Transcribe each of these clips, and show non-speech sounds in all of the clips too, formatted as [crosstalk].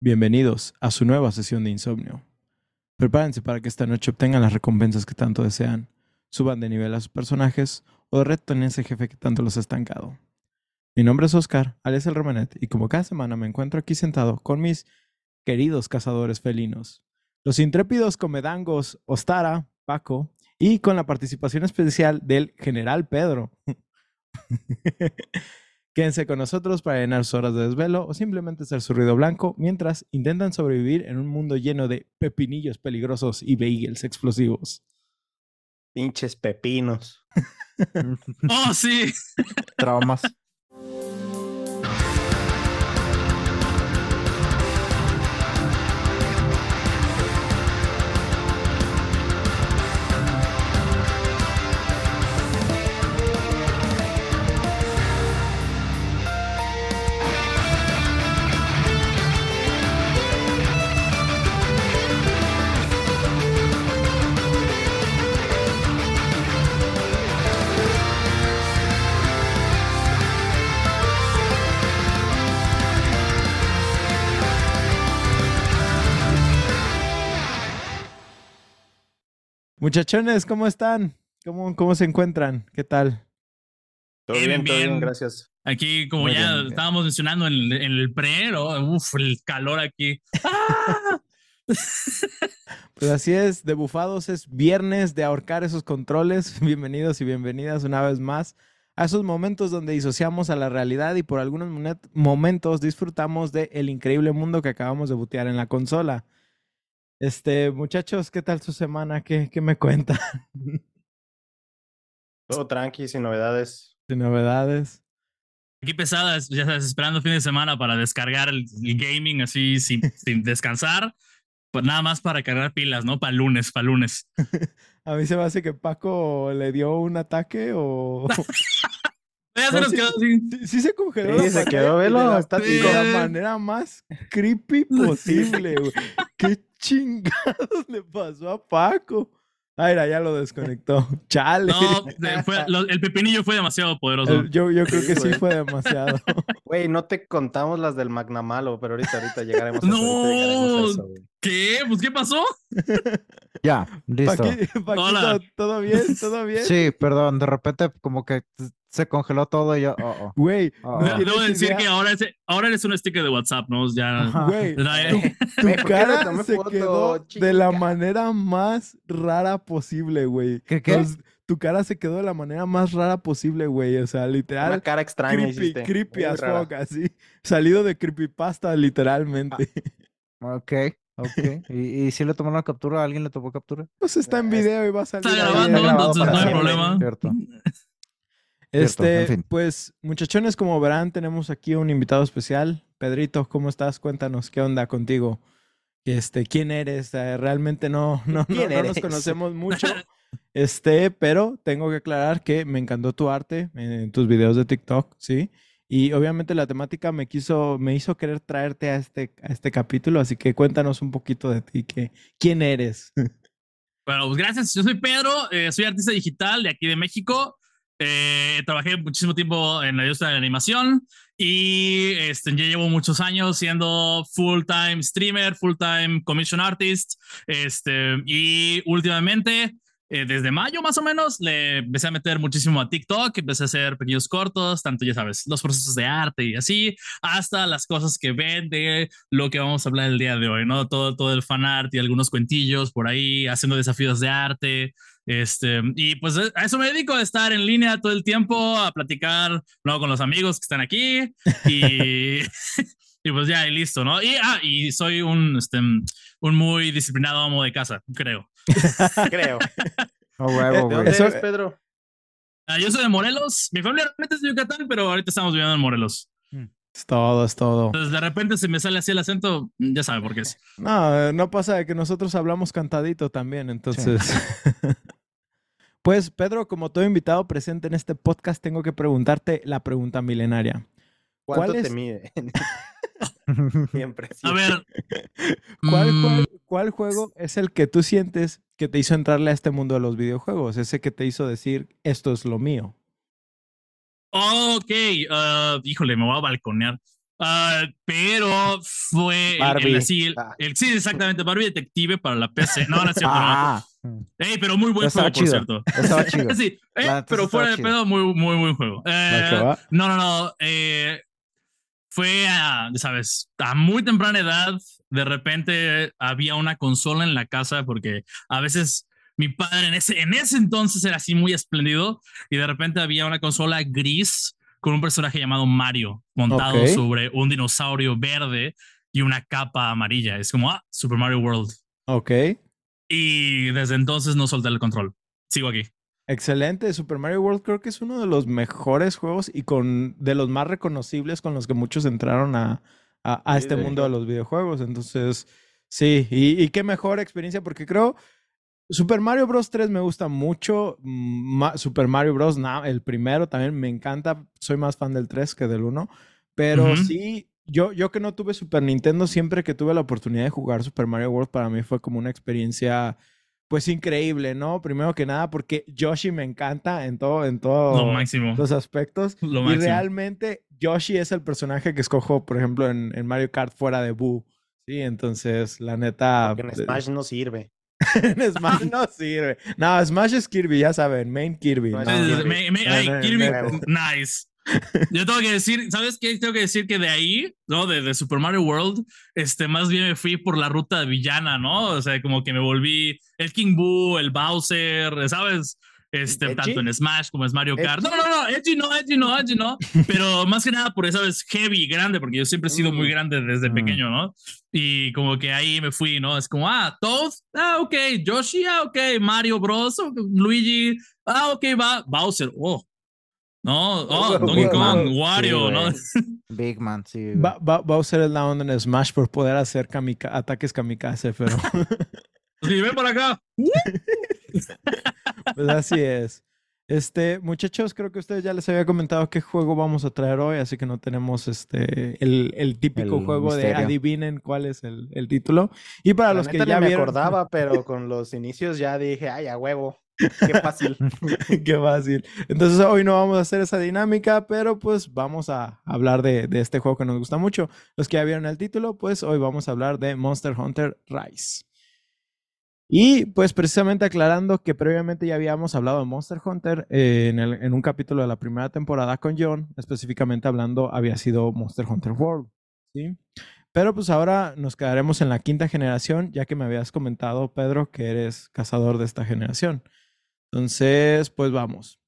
Bienvenidos a su nueva sesión de insomnio. Prepárense para que esta noche obtengan las recompensas que tanto desean, suban de nivel a sus personajes o reten ese jefe que tanto los ha estancado. Mi nombre es Oscar, alias el Romanet, y como cada semana me encuentro aquí sentado con mis queridos cazadores felinos, los intrépidos comedangos Ostara, Paco, y con la participación especial del General Pedro. [laughs] Quédense con nosotros para llenar sus horas de desvelo o simplemente hacer su ruido blanco mientras intentan sobrevivir en un mundo lleno de pepinillos peligrosos y bagels explosivos. Pinches pepinos. [laughs] oh, sí. Traumas. Muchachones, ¿cómo están? ¿Cómo, cómo se encuentran? ¿Qué tal? Todo bien, todo bien, gracias. Aquí, como Muy ya bien, bien. estábamos mencionando en el, en el pre, ¿no? Uf, el calor aquí. ¡Ah! [laughs] Pues así es, de bufados es viernes de ahorcar esos controles. [laughs] Bienvenidos y bienvenidas una vez más a esos momentos donde disociamos a la realidad y por algunos momentos disfrutamos del el increíble mundo que acabamos de butear en la consola. Este, muchachos, ¿qué tal su semana? ¿Qué, qué me cuentan? [laughs] Todo tranqui, sin novedades. De novedades. Aquí pesadas, ya sabes, esperando fin de semana para descargar el, el gaming así sin, [laughs] sin descansar. Pues nada más para cargar pilas, ¿no? Para lunes, para lunes. [laughs] A mí se me hace que Paco le dio un ataque o... Ya se No, nos sí. quedó así. Sí, sí se congeló. Sí, se quedó, velo, la- está de la manera más creepy posible, güey. ¿Qué chingados [laughs] le pasó a Paco? Ay, mira, ya lo desconectó. [laughs] Chale. No, fue- lo- el pepinillo fue demasiado poderoso. El- yo, yo creo que sí fue demasiado. [laughs] Güey, no te contamos las del Magnamalo, pero ahorita, ahorita llegaremos a llegaremos a No. eso. ¿Qué? Pues, ¿qué pasó? Ya, listo. Paqui- Paquito, Hola. ¿todo bien? ¿Todo bien? Sí, perdón, de repente como que se congeló todo y yo, oh, oh. Güey, Ah. no Ah. Debo tienes decir idea. que ahora, es- ahora eres un sticker de WhatsApp, ¿no? Ya. Güey, tu [laughs] Güey, ¿por qué cara se foto? quedó de la manera más rara posible, güey. ¿Qué, qué? Tu cara se quedó de la manera más rara posible, güey. O sea, literal. Una cara extraña creepy, hiciste. creepy as fuck, así. Salido de creepypasta, literalmente. Ok, ok. ¿Y, y si le tomó la captura? ¿Alguien le tomó captura? Pues está en Ah, es- video y va a salir. Está grabando, entonces no hay problema. Cierto. [laughs] Este, en fin. pues, muchachones, como verán, tenemos aquí un invitado especial. Pedrito, ¿cómo estás? Cuéntanos, ¿qué onda contigo? Este, ¿quién eres? Eh, realmente no, no, no, ¿Quién no nos conocemos [laughs] mucho. Este, pero tengo que aclarar que me encantó tu arte en tus videos de TikTok, ¿sí? Y obviamente la temática me quiso, me hizo querer traerte a este, a este capítulo, así que cuéntanos un poquito de ti, que, ¿quién eres? [laughs] Bueno, pues gracias. Yo soy Pedro, eh, soy artista digital de aquí de México. Eh, trabajé muchísimo tiempo en la industria de la animación y este, ya llevo muchos años siendo full time streamer, full time commission artist. Este, y últimamente, eh, desde mayo más o menos, le empecé a meter muchísimo a TikTok, empecé a hacer pequeños cortos, tanto ya sabes, los procesos de arte y así, hasta las cosas que ven de lo que vamos a hablar el día de hoy, ¿no? Todo, todo el fan art y algunos cuentillos por ahí, haciendo desafíos de arte. Este, y pues a eso me dedico a estar en línea todo el tiempo, a platicar ¿no? con los amigos que están aquí y, [laughs] [laughs] y pues ya, y listo, ¿no? Y, ah, y soy un, este, un muy disciplinado amo de casa, creo. [laughs] Creo. Oh, ¿De huevo, dónde güey. Eso- eres, Pedro? Ah, yo soy de Morelos, mi familia realmente es de Yucatán, pero ahorita estamos viviendo en Morelos. Es todo, es todo. Entonces de repente se me sale así el acento, ya sabe por qué es. No, no pasa de que nosotros hablamos cantadito también, entonces. Pues, Pedro, como todo invitado presente en este podcast, tengo que preguntarte la pregunta milenaria. ¿Cuánto ¿Cuál te es- mide? [laughs] Siempre. A ver. ¿Cuál, mm, cuál juego es el que tú sientes que te hizo entrarle a este mundo de los videojuegos? Ese que te hizo decir, esto es lo mío. Ok, ah, híjole, me voy a balconear. Ah, pero fue el- Barbie. el, Ah. el- sí, exactamente, Barbie Detective para la PC. No, no es cierto. [laughs] Ah, no. Ey, pero muy buen juego, por chido. cierto. estaba [laughs] chido. sí, eh, La pero fuera de chido. pedo, muy, muy buen juego. Eh, no, no, no. eh, fue a, sabes, a muy temprana edad. De repente había una consola en la casa porque a veces mi padre en ese, en ese entonces era así muy espléndido y de repente había una consola gris con un personaje llamado Mario montado sobre un dinosaurio verde y una capa amarilla. Es como, ah, Super Mario World. Ok. Y desde entonces no solté el control. Sigo aquí. Excelente. Super Mario World creo que es uno de los mejores juegos y con de los más reconocibles con los que muchos entraron a, a, a Sí, este de mundo de los videojuegos. Entonces, sí, y, y qué mejor experiencia porque creo Super Mario Bros. 3 me gusta mucho. mm, Ma- Super Mario Bros. na- el primero también me encanta. Soy más fan del 3 que del 1. Pero sí, yo, yo que no tuve Super Nintendo, siempre que tuve la oportunidad de jugar Super Mario World, para mí fue como una experiencia, pues increíble, ¿no? Primero que nada, porque Yoshi me encanta en todo, en Lo todos máximo. los aspectos. [laughs] Lo Y máximo. realmente Yoshi es el personaje que escojo, por ejemplo, en, en Mario Kart fuera de Boo. Sí, entonces, la neta. Porque en Smash no sirve. [laughs] en Smash no [laughs] sirve. No, Smash es Kirby, ya saben, main Kirby. No, no, Sí, sí, sí, Kirby. ay, nice. Yo tengo que decir, ¿sabes qué? Tengo que decir que de ahí, ¿no? De, de Super Mario World, este, más bien me fui por la ruta villana, ¿no? O sea, como que me volví el King Boo, el Bowser, ¿sabes? Este, ¿Edgy? tanto en Smash como en Mario Kart. No, ¿Edgy? no, no, Edgy no, Edgy no, Edgy no. Pero más que nada por, ¿sabes? Heavy, grande, porque yo siempre he sido muy Mm. grande desde Mm. pequeño, ¿no? Y como que ahí me fui, ¿no? Es como, ah, Toad, ah, ok, Yoshi, ah, ok, Mario Bros, Luigi, ah, ok, va, Bowser, oh. No, [laughs] oh, Donkey Kong, wow. Wario, Sí, ¿no? [laughs] Big Man, sí. Va, va, Bowser es la onda en Smash por poder hacer kamika- ataques kamikaze, pero [laughs] Sí, ven para acá. pues así es. Este, muchachos, creo que ustedes ya les había comentado qué juego vamos a traer hoy, así que no tenemos este el, el típico El juego de adivinen cuál es el, el título. Y para La los que ya me vieron, acordaba, pero con los inicios ya dije, ay, a huevo. [laughs] Qué fácil. [laughs] Qué fácil. Entonces hoy no vamos a hacer esa dinámica, pero pues vamos a hablar de, este juego que nos gusta mucho. Los que ya vieron el título, pues hoy vamos a hablar de Monster Hunter Rise. Y pues precisamente aclarando que previamente ya habíamos hablado de Monster Hunter eh, en, en un capítulo de la primera temporada con John, específicamente hablando había sido Monster Hunter World. ¿sí? Pero pues ahora nos quedaremos en la quinta generación, ya que me habías comentado, Pedro, que eres cazador de esta generación. Entonces, pues vamos.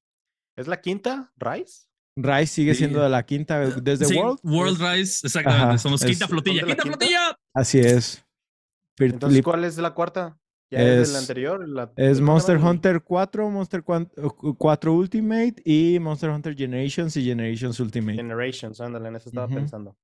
¿Es la quinta? ¿Rice? Rise sigue Sí. siendo de la quinta desde Sí, World. World Es- Rise, exactamente. Ajá, Somos es- quinta flotilla. ¿son de la ¡Quinta quinta? flotilla! Así es. Entonces, ¿cuál es la cuarta? ¿Ya es, Es- el anterior? La- es ¿cómo Monster llama? Hunter 4, Monster Quan- uh, 4 Ultimate y Monster Hunter Generations y Generations Ultimate. Generations, ándale, en eso estaba pensando.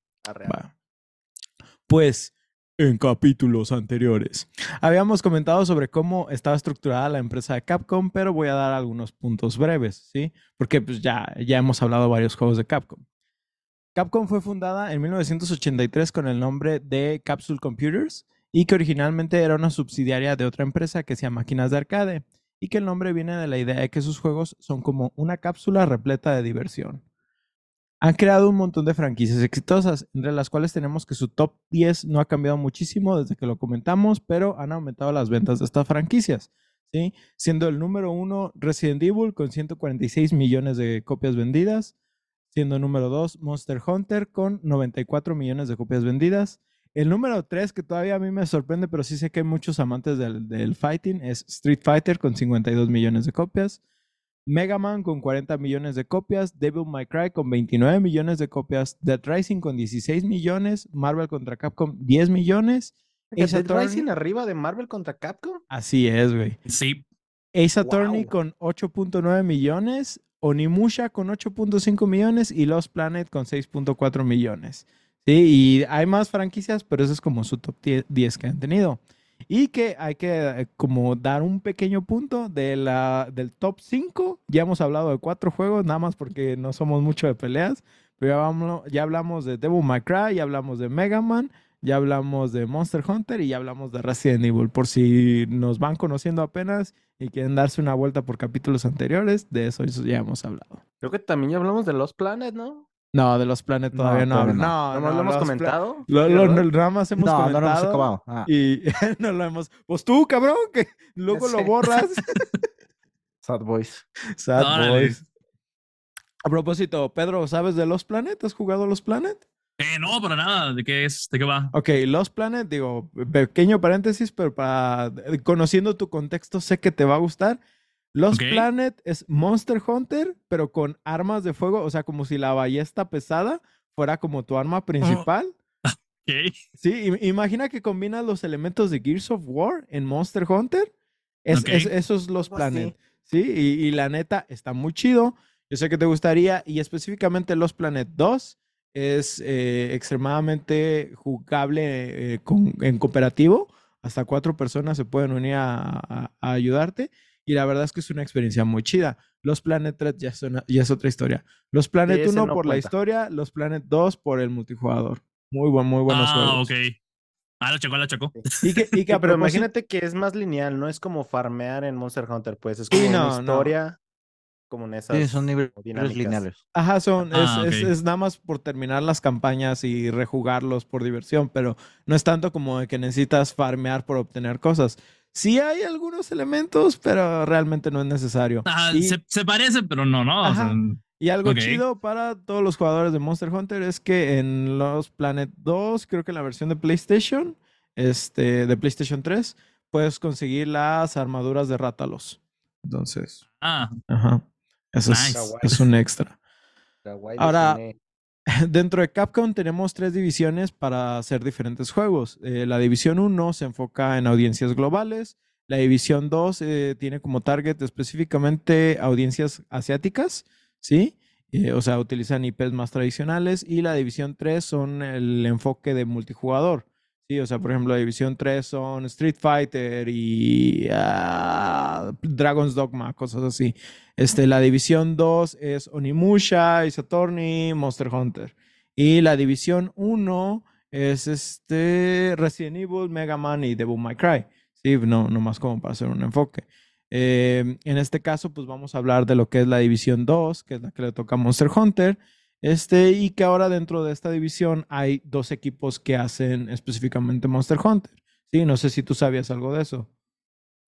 Pues en capítulos anteriores habíamos comentado sobre cómo estaba estructurada la empresa de Capcom, pero voy a dar algunos puntos breves, ¿sí? Porque pues ya, ya hemos hablado de varios juegos de Capcom. Capcom fue fundada en 1983 con el nombre de Capsule Computers y que originalmente era una subsidiaria de otra empresa que se llama Máquinas de Arcade y que el nombre viene de la idea de que sus juegos son como una cápsula repleta de diversión. Han creado un montón de franquicias exitosas, entre las cuales tenemos que su top 10 no ha cambiado muchísimo desde que lo comentamos, pero han aumentado las ventas de estas franquicias, ¿sí? Siendo el número uno Resident Evil con 146 millones de copias vendidas, siendo número 2 Monster Hunter con 94 millones de copias vendidas. El número 3, que todavía a mí me sorprende, pero sí sé que hay muchos amantes del, del fighting, es Street Fighter con 52 millones de copias. Mega Man con 40 millones de copias, Devil May Cry con 29 millones de copias, Dead Rising con 16 millones, Marvel contra Capcom 10 millones. Ace ¿Dead Attorney- Rising arriba de Marvel contra Capcom? Así es, güey. Sí. Ace Attorney Wow. con 8.9 millones, Onimusha con 8.5 millones y Lost Planet con 6.4 millones. Sí, y hay más franquicias, pero eso es como su top 10 10 que han tenido. Y que hay que eh, como dar un pequeño punto de la, del top 5. Ya hemos hablado de cuatro juegos, nada más porque no somos mucho de peleas. Pero ya, vamos- ya hablamos de Devil May Cry, ya hablamos de Mega Man, ya hablamos de Monster Hunter y ya hablamos de Resident Evil. Por si nos van conociendo apenas y quieren darse una vuelta por capítulos anteriores, de eso, ya hemos hablado. Creo que también ya hablamos de Lost Planet, ¿no? No, de los Planet No, todavía no. no. No, ¿No, no, lo hemos comentado? Lo, lo- ¿verdad? no, nada más hemos No, no comentado. lo hemos acabado. Ah, Y [laughs] no lo hemos. Pues tú, cabrón, que luego lo borras. [laughs] Sad Boys. Sad boys. A propósito, Pedro, ¿sabes de Los Planet? ¿Has jugado Los Planet? Eh, no, para nada. ¿De qué es? ¿De qué va? Ok, Los Planet, digo, pequeño paréntesis, pero para conociendo tu contexto, sé que te va a gustar. Los Ok. Planet es Monster Hunter, pero con armas de fuego, o sea, como si la ballesta pesada fuera como tu arma principal. [laughs] Ok. Sí, im- imagina que combinas los elementos de Gears of War en Monster Hunter. Es, es- esos Los Algo Planet. Sí, y, y la neta está muy chido. Yo sé que te gustaría. Y específicamente Los Planet 2 es eh, extremadamente jugable eh, con- en cooperativo. Hasta cuatro personas se pueden unir a, a- a ayudarte. Y la verdad es que es una experiencia muy chida. Los Planet 3 ya es, una- ya es otra historia. Los Planet ese 1 no por la cuenta. historia, los Planet 2 por el multijugador. Muy buen, muy buenos ah, juegos. ok. Ah, la chocó, la chocó. Y que, y que pero imagínate que es más lineal, no es como farmear en Monster Hunter, pues es como Sí, una no, no. historia, como en esas. Sí, son niveles lineales. Ajá, son, es, Ah, es- ok. es nada más por terminar las campañas y rejugarlos por diversión, pero no es tanto como de que necesitas farmear por obtener cosas. Sí hay algunos elementos, pero realmente no es necesario. Y, se, se parece, pero no, ¿no? O sea, Ajá. y algo chido para todos los jugadores de Monster Hunter es que en los Planet 2, creo que en la versión de PlayStation, este, de PlayStation 3, puedes conseguir las armaduras de Rátalos. Entonces, ah, ajá. Eso es- Nice. es un extra. Ahora-. [laughs] Dentro de Capcom tenemos tres divisiones para hacer diferentes juegos. Eh, la división 1 se enfoca en audiencias globales. La división 2 eh, tiene como target específicamente audiencias asiáticas, ¿sí? Eh, o sea, utilizan IPs más tradicionales. Y la división 3 son el enfoque de multijugador. Sí, o sea, por ejemplo, la división 3 son Street Fighter y ah, Dragon's Dogma, cosas así. Este, la división 2 es Onimusha, Ace Attorney, Monster Hunter. Y la división 1 es este Resident Evil, Mega Man y Devil May Cry. Sí, no, más como para hacer un enfoque. Eh, en este caso, pues vamos a hablar de lo que es la división 2, que es la que le toca a Monster Hunter. Este, y que ahora dentro de esta división hay dos equipos que hacen específicamente Monster Hunter. Sí, no sé si tú sabías algo de eso.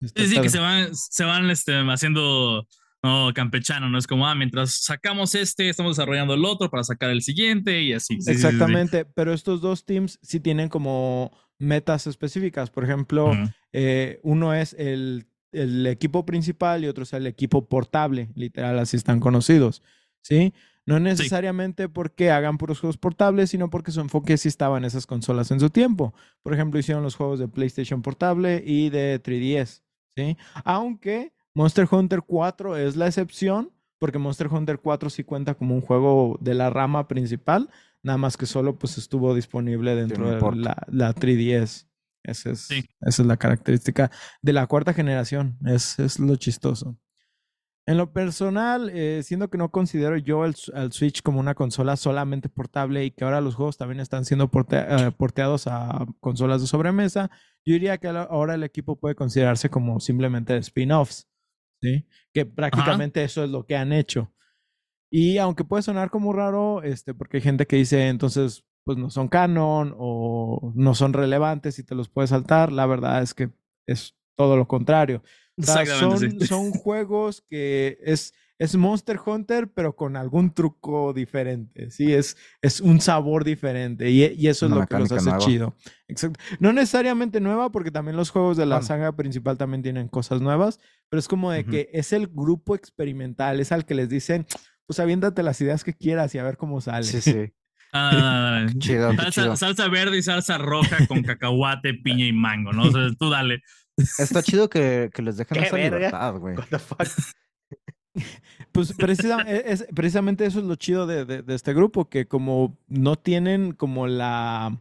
Este, sí, sí, que se van, se van este, haciendo no, campechano, ¿no? Es como, ah, mientras sacamos este, estamos desarrollando el otro para sacar el siguiente y así. Sí, sí. Exactamente, pero estos dos teams sí tienen como metas específicas. Por ejemplo, eh, uno es el, el equipo principal y otro es el equipo portable, literal, así están conocidos, ¿sí? No necesariamente porque hagan puros juegos portables, sino porque su enfoque sí estaba en esas consolas en su tiempo. Por ejemplo, hicieron los juegos de PlayStation portable y de 3DS, ¿sí? Aunque Monster Hunter 4 es la excepción, porque Monster Hunter 4 sí cuenta como un juego de la rama principal, nada más que solo pues estuvo disponible dentro no de la, la 3DS. Esa es, Sí. esa es la característica de la cuarta generación. Es, es lo chistoso. En lo personal, eh, siendo que no considero yo al Switch como una consola solamente portable y que ahora los juegos también están siendo porte- eh, porteados a consolas de sobremesa, yo diría que ahora- el equipo puede considerarse como simplemente spin-offs, ¿sí? Que prácticamente eso es lo que han hecho. Y aunque puede sonar como raro, este, porque hay gente que dice entonces, pues no son canon o no son relevantes y te los puedes saltar, la verdad es que es todo lo contrario. O sea, Exactamente, son, sí. son juegos que es, es Monster Hunter, pero con algún truco diferente. Sí, es, es un sabor diferente. Y, y eso es Una lo que los hace nueva. chido. Exacto. No necesariamente nueva, porque también los juegos de la Bueno. saga principal también tienen cosas nuevas, pero es como de Ujú. que es el grupo experimental, es al que les dicen, pues aviéntate las ideas que quieras y a ver cómo sale. Sí, sí. [laughs] Ah, chido, salsa, chido. salsa verde y salsa roja con cacahuate, piña y mango, ¿no? O sea, tú dale. Está chido que, que les dejen ¡Qué esa verga! libertad, güey. What the fuck? [laughs] Pues precisa- e- es- precisamente eso es lo chido de, de- de este grupo, que como no tienen como la,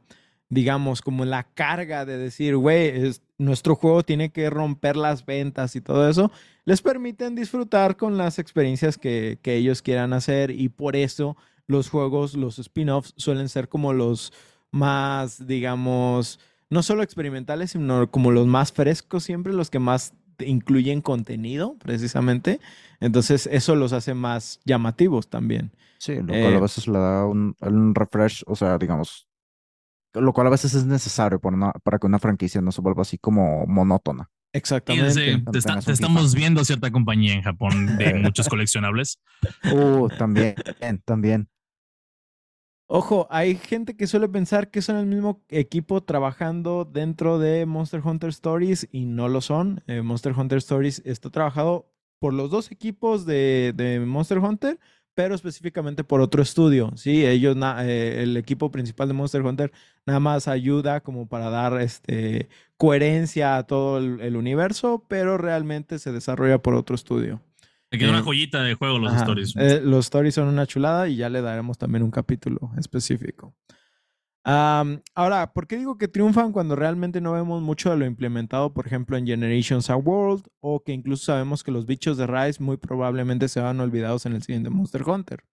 digamos, como la carga de decir, güey, es- nuestro juego tiene que romper las ventas y todo eso, les permiten disfrutar con las experiencias que, que ellos quieran hacer y por eso los juegos, los spin-offs suelen ser como los más, digamos, no solo experimentales, sino como los más frescos siempre, los que más incluyen contenido, precisamente. Entonces, eso los hace más llamativos también. Sí, lo cual a Eh, veces le da un, un refresh, o sea, digamos, lo cual a veces es necesario para, una- para que una franquicia no se vuelva así como monótona. Exactamente. te, está- estamos viendo cierta compañía en Japón de [laughs] muchos coleccionables. Uh, también, también. Ojo, hay gente que suele pensar que son el mismo equipo trabajando dentro de Monster Hunter Stories y no lo son. Eh, Monster Hunter Stories está trabajado por los dos equipos de, Monster Hunter, pero específicamente por otro estudio. Sí, ellos, eh, el equipo principal de Monster Hunter nada más ayuda como para dar este, coherencia a todo el universo, pero realmente se desarrolla por otro estudio. Me quedó una Eh, joyita de juego los Ajá, stories. eh, los stories son una chulada y ya le daremos también un capítulo específico. Ahora, ¿por qué digo que triunfan cuando realmente no vemos mucho de lo implementado, por ejemplo, en Generations a World? O que incluso sabemos que los bichos de Rise muy probablemente se van olvidados en el siguiente Monster Hunter.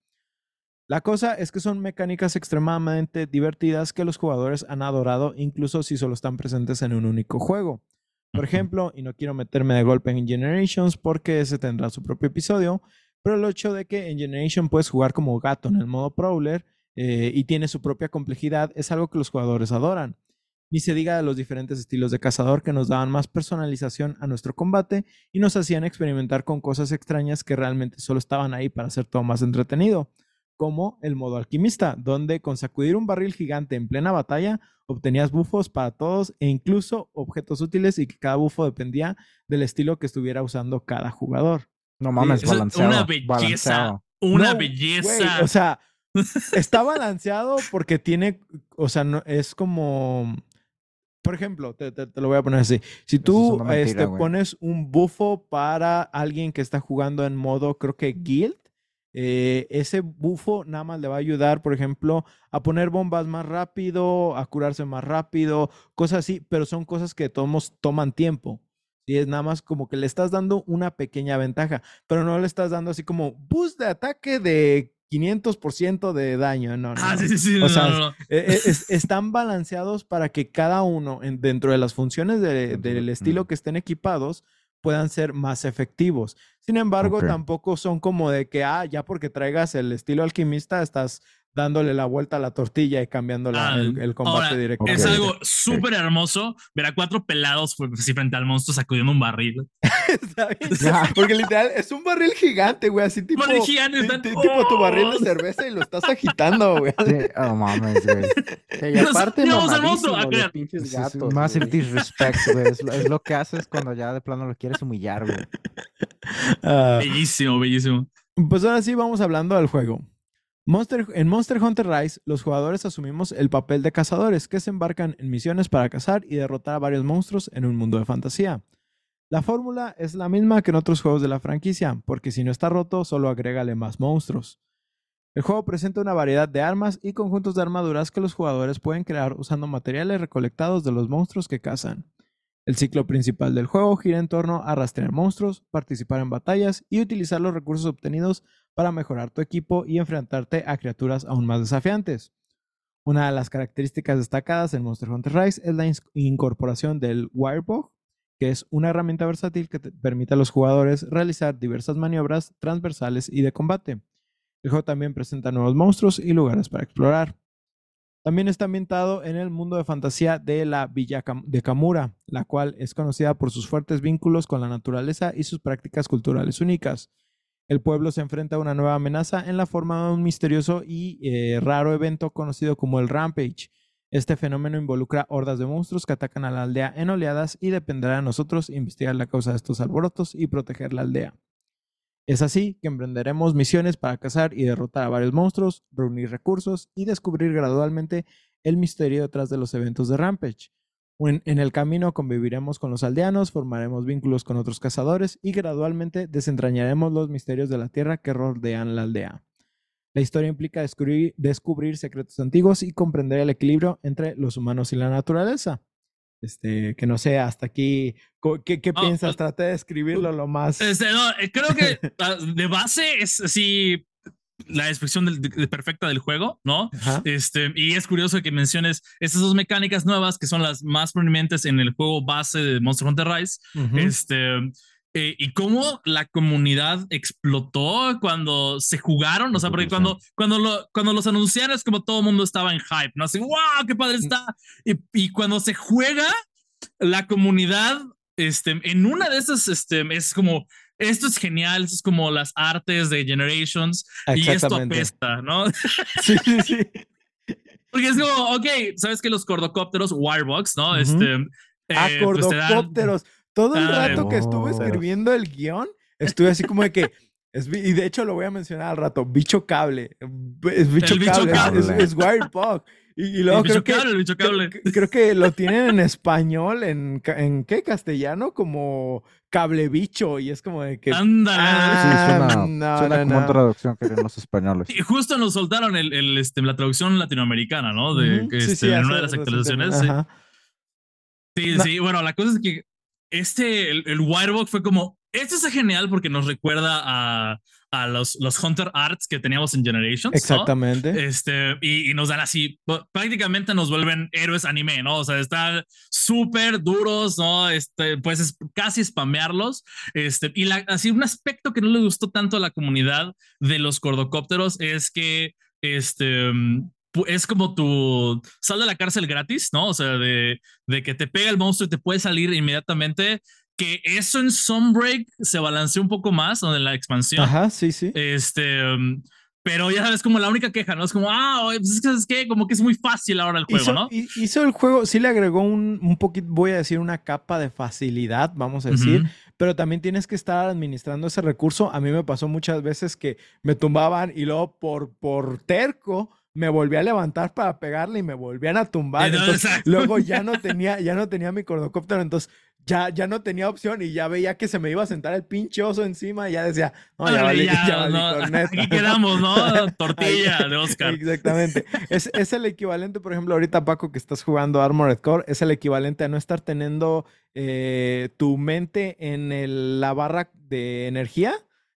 La cosa es que son mecánicas extremadamente divertidas que los jugadores han adorado, incluso si solo están presentes en un único juego. Por ejemplo, y no quiero meterme de golpe en Generations porque ese tendrá su propio episodio, pero el hecho de que en Generation puedes jugar como gato en el modo Prowler eh, y tiene su propia complejidad es algo que los jugadores adoran. Ni se diga de los diferentes estilos de cazador que nos daban más personalización a nuestro combate y nos hacían experimentar con cosas extrañas que realmente solo estaban ahí para hacer todo más entretenido, como el modo alquimista, donde con sacudir un barril gigante en plena batalla obtenías bufos para todos e incluso objetos útiles y que cada bufo dependía del estilo que estuviera usando cada jugador. No mames, es balanceado. una belleza. balanceado. Una No, belleza. o sea, [laughs] está balanceado porque tiene, o sea, no, es como, por ejemplo, te, te- te lo voy a poner así. Si es tú mentira, este, pones un bufo para alguien que está jugando en modo, creo que guild, eh, ese bufo nada más le va a ayudar, por ejemplo, a poner bombas más rápido, a curarse más rápido, cosas así, pero son cosas que todos toman tiempo. Y es nada más como que le estás dando una pequeña ventaja, pero no le estás dando así como boost de ataque de 500% de daño. No, no. ah, sí, sí, sí. O no, sea, no, no. Eh, eh, es- están balanceados para que cada uno, en- dentro de las funciones de- del estilo que estén equipados, puedan ser más efectivos. Sin embargo, tampoco son como de que, ah, ya porque traigas el estilo alquimista, estás dándole la vuelta a la tortilla y cambiando Ah, el, el combate ahora, directamente. Es algo súper hermoso ver a cuatro pelados pues, así frente al monstruo sacudiendo un barril. [laughs] Está bien, Ya. Porque literal es un barril gigante, güey, así tipo, barril gigante, están- tipo tu barril de ¡Oh! cerveza y lo estás agitando, güey. Sí, oh mames, güey. Y aparte, llevamos al monstruo, a Es- es massive güey. disrespect, güey. Es, lo- es lo que [laughs] haces cuando ya de plano lo quieres humillar, güey. Ah, Bellísimo, bellísimo. Pues ahora sí vamos hablando del juego. En Monster Hunter Rise, los jugadores asumimos el papel de cazadores que se embarcan en misiones para cazar y derrotar a varios monstruos en un mundo de fantasía. La fórmula es la misma que en otros juegos de la franquicia, porque si no está roto, solo agrégale más monstruos. El juego presenta una variedad de armas y conjuntos de armaduras que los jugadores pueden crear usando materiales recolectados de los monstruos que cazan. El ciclo principal del juego gira en torno a rastrear monstruos, participar en batallas y utilizar los recursos obtenidos para mejorar tu equipo y enfrentarte a criaturas aún más desafiantes. Una de las características destacadas en Monster Hunter Rise es la incorporación del Wirebug, que es una herramienta versátil que te permite a los jugadores realizar diversas maniobras transversales y de combate. El juego también presenta nuevos monstruos y lugares para explorar. También está ambientado en el mundo de fantasía de la Villa de Kamura, la cual es conocida por sus fuertes vínculos con la naturaleza y sus prácticas culturales únicas. El pueblo se enfrenta a una nueva amenaza en la forma de un misterioso y eh, raro evento conocido como el Rampage. Este fenómeno involucra hordas de monstruos que atacan a la aldea en oleadas y dependerá de nosotros investigar la causa de estos alborotos y proteger la aldea. Es así que emprenderemos misiones para cazar y derrotar a varios monstruos, reunir recursos y descubrir gradualmente el misterio detrás de los eventos de Rampage. En, el camino conviviremos con los aldeanos, formaremos vínculos con otros cazadores y gradualmente desentrañaremos los misterios de la tierra que rodean la aldea. La historia implica descubrir, descubrir secretos antiguos y comprender el equilibrio entre los humanos y la naturaleza. Este, que no sé, hasta aquí, ¿qué, qué Oh, piensas? oh, Traté de escribirlo lo más... Este, no, eh, creo que ah, de base es así. La descripción del, de, perfecta del juego, ¿no? Este, y es curioso que menciones esas dos mecánicas nuevas que son las más prominentes en el juego base de Monster Hunter Rise. Este, eh, y cómo la comunidad explotó cuando se jugaron, o sea, porque cuando, cuando, lo, cuando los anunciaron es como todo el mundo estaba en hype, ¿no? Así, wow, qué padre está. Y, y cuando se juega, la comunidad, este, en una de esas, este, es como, esto es genial, esto es como las artes de Generations y esto apesta, ¿no? [laughs] Sí, sí, sí. Porque es como, ok, sabes que los cordocópteros, Wirebox, ¿no? Este. ah, eh, pues cordocópteros. Todo el rato que estuve escribiendo el guion, estuve así como de que. Es, y de hecho lo voy a mencionar al rato, bicho cable. Es bicho, cable, Es, es y, luego creo que, Creo, que lo tienen en español, en, en qué castellano, como cable bicho, y es como de que. Ándale. Ah, sí, suena, como una traducción que los españoles. [laughs] Y justo nos soltaron el, el, este, la traducción latinoamericana, ¿no? De, este, en una de las actualizaciones. Sí, sí, bueno, la cosa es que este, el, el Wirebox fue como. Esto es genial porque nos recuerda a a los, los Hunter Arts que teníamos en Generations. Exactamente. Este, y, nos dan así, prácticamente nos vuelven héroes anime, ¿no? O sea, están súper duros, ¿no? Este, pues casi spamearlos. Este, y la, así un aspecto que no le gustó tanto a la comunidad de los cordocópteros es que este, es como tu sal de la cárcel gratis, ¿no? O sea, de, de que te pega el monstruo y te puede salir inmediatamente que eso en Sunbreak se balanceó un poco más, en la expansión. Ajá, sí, sí. Este, pero ya sabes, como la única queja, ¿no? Es como, ah, pues es que, como que es muy fácil ahora el juego, ¿no? Hizo el juego, sí le agregó un, un poquito, voy a decir, una capa de facilidad, vamos a decir, pero también tienes que estar administrando ese recurso. A mí me pasó muchas veces que me tumbaban y luego por, por terco me volví a levantar para pegarle y me volvían a tumbar. luego ya [laughs] no tenía, ya no tenía mi cordocóptero, entonces ya, ya no tenía opción y ya veía que se me iba a sentar el pinche oso encima y ya decía, no, ya valí, ya, [laughs] Aquí quedamos, ¿no? [laughs] Tortilla de Oscar. Exactamente. Es, es, el equivalente, por ejemplo, ahorita Paco que estás jugando Armored Core, es el equivalente a no estar teniendo eh, tu mente en la barra de energía,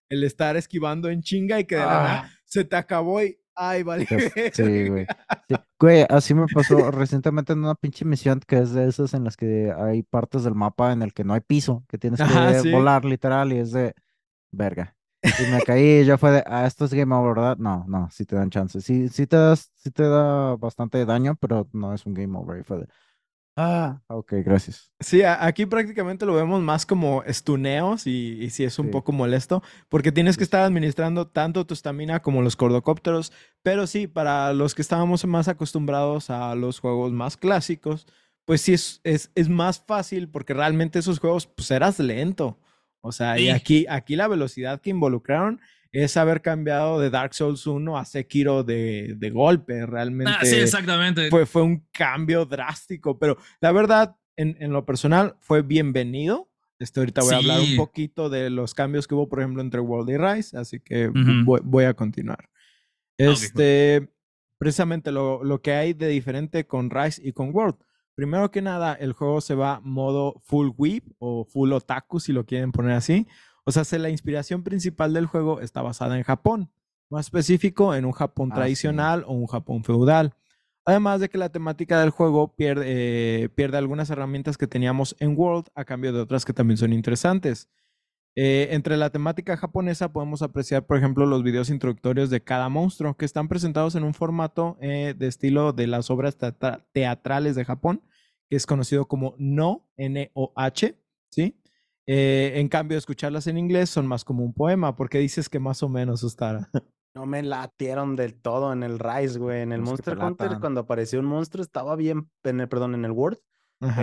el estar esquivando en chinga y que de ah. se te acabó y Ay, vale. Sí, güey. Güey, así me pasó recientemente en una pinche misión que es de esas en las que hay partes del mapa en el que no hay piso, que tienes que volar literal y es de verga. Y me caí y ya fue de, ah, esto es game over, ¿verdad? No, no, sí te dan chance. Sí, sí te das, sí te da bastante daño, pero no es un game over. Y fue de, Ah, ok, gracias. Sí, aquí prácticamente lo vemos más como estuneos y, y sí es un poco molesto porque tienes que estar administrando tanto tu estamina como los cordocópteros, pero sí, para los que estábamos más acostumbrados a los juegos más clásicos, pues sí es, es, es más fácil porque realmente esos juegos pues eras lento. O sea, y aquí, aquí la velocidad que involucraron es haber cambiado de Dark Souls 1 a Sekiro de, de golpe. Realmente. Ah, sí, exactamente. Fue, fue un cambio drástico, pero la verdad, en, en lo personal, fue bienvenido. Este, ahorita voy a hablar un poquito de los cambios que hubo, por ejemplo, entre World y Rise, así que voy, voy, a continuar. Este, precisamente lo, lo, que hay de diferente con Rise y con World. Primero que nada, el juego se va modo full whip o full otaku, si lo quieren poner así. O sea, la inspiración principal del juego está basada en Japón, más específico en un Japón ah, tradicional o un Japón feudal. Además de que la temática del juego pierde, eh, pierde, algunas herramientas que teníamos en World a cambio de otras que también son interesantes. Eh, entre la temática japonesa podemos apreciar, por ejemplo, los videos introductorios de cada monstruo que están presentados en un formato eh, de estilo de las obras teatrales de Japón, que es conocido como No, N-O-H, ¿sí? Eh, en cambio, escucharlas en inglés son más como un poema, porque dices que más o menos, Ustara. [laughs] No me latieron del todo en el Rise, güey. En el Monster Hunter, cuando apareció un monstruo, estaba bien, en el, perdón, en el Word,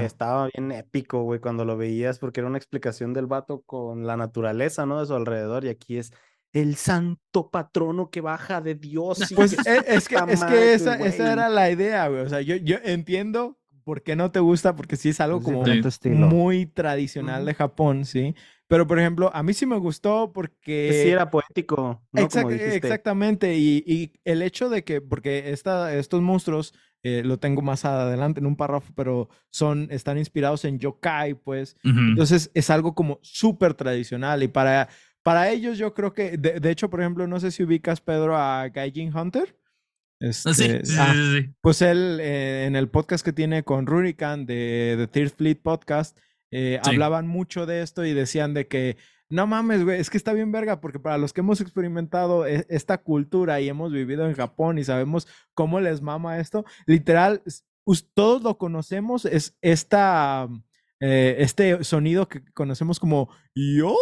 estaba bien épico, güey, cuando lo veías, porque era una explicación del vato con la naturaleza, ¿no? De su alrededor, y aquí es el santo patrono que baja de Dios. [laughs] Pues e, [laughs] es, que, es que esa, esa, era la idea, güey. O sea, yo, yo entiendo por qué no te gusta, porque sí es algo como muy tradicional de Japón, ¿sí? Pero, por ejemplo, a mí sí me gustó porque... Sí, era poético. ¿no? exactamente, y, el hecho de que, porque esta, estos monstruos, eh, lo tengo más adelante en un párrafo, pero son, están inspirados en yokai, pues. Entonces, es algo como súper tradicional y para para ellos yo creo que, de, hecho, por ejemplo, no sé si ubicas, Pedro, a Gaijin Hunter. Este, sí, sí, ah, sí, Pues él, eh, en el podcast que tiene con Rurican de The Third Fleet Podcast, eh, hablaban mucho de esto y decían de que no mames, güey, es que está bien verga, porque para los que hemos experimentado e, esta cultura y hemos vivido en Japón y sabemos cómo les mama esto, literal, todos lo conocemos, es esta, eh, este sonido que conocemos como yo.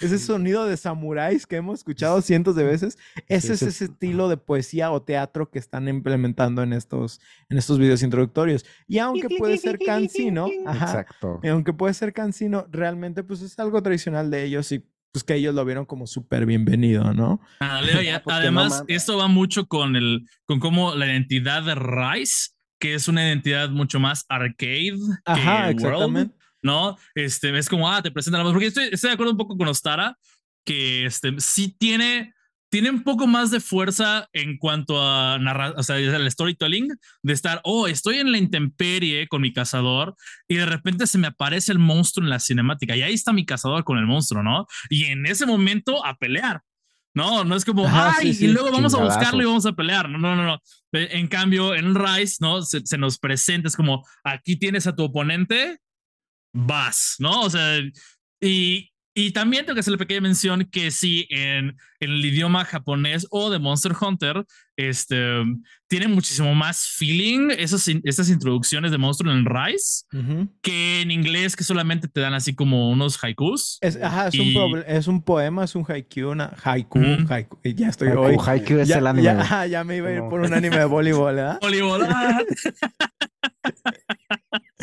Ese sonido de samuráis que hemos escuchado cientos de veces, ese es ese estilo de poesía o teatro que están implementando en estos, en estos videos introductorios. Y aunque puede ser cansino, Exacto. aunque puede ser cansino, realmente pues es algo tradicional de ellos y pues que ellos lo vieron como súper bienvenido, ¿no? [laughs] además, esto va mucho con el, con cómo la identidad de Rice, que es una identidad mucho más arcade Ajá, exactamente. ¿No? Este, es como, ah, te presenta la voz, porque estoy, estoy de acuerdo un poco con Ostara, que este, sí tiene, tiene un poco más de fuerza en cuanto a narrar, o sea, el storytelling, de estar, oh, estoy en la intemperie con mi cazador y de repente se me aparece el monstruo en la cinemática y ahí está mi cazador con el monstruo, ¿no? Y en ese momento a pelear. No, no es como, ay, y luego vamos a buscarlo y vamos a pelear. No, no, no, no. En cambio, en Rise, ¿no? Se, se nos presenta, es como, aquí tienes a tu oponente, vas, ¿no? O sea, y, y también tengo que hacer la pequeña mención que sí, en, el idioma japonés o de Monster Hunter, este, tiene muchísimo más feeling esas, estas introducciones de monstruo en Rise que en inglés que solamente te dan así como unos haikus. Es, ajá, es, un, es un, poema, es un haiku, una haiku, haiku ya estoy hoy. Haiku es el anime. Ya, ya, me iba a ir por un anime de [laughs] voleibol, ¿eh? Voleibol. [laughs]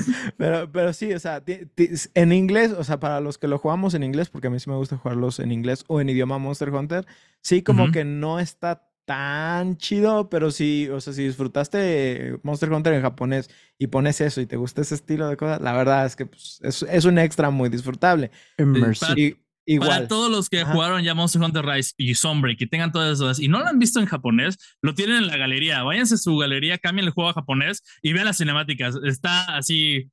[laughs] Pero, pero sí, o sea, en inglés, o sea, para los que lo jugamos en inglés, porque a mí sí me gusta jugarlos en inglés o en idioma Monster Hunter, sí como que no está tan chido, pero sí, o sea, si disfrutaste Monster Hunter en japonés y pones eso y te gusta ese estilo de cosas, la verdad es que pues, es, un extra muy disfrutable. Para todos los que jugaron ya Monster Hunter Rise y Sombre, que tengan todas esas y no lo han visto en japonés, lo tienen en la galería. Váyanse a su galería, cambien el juego a japonés y vean las cinemáticas. Está así.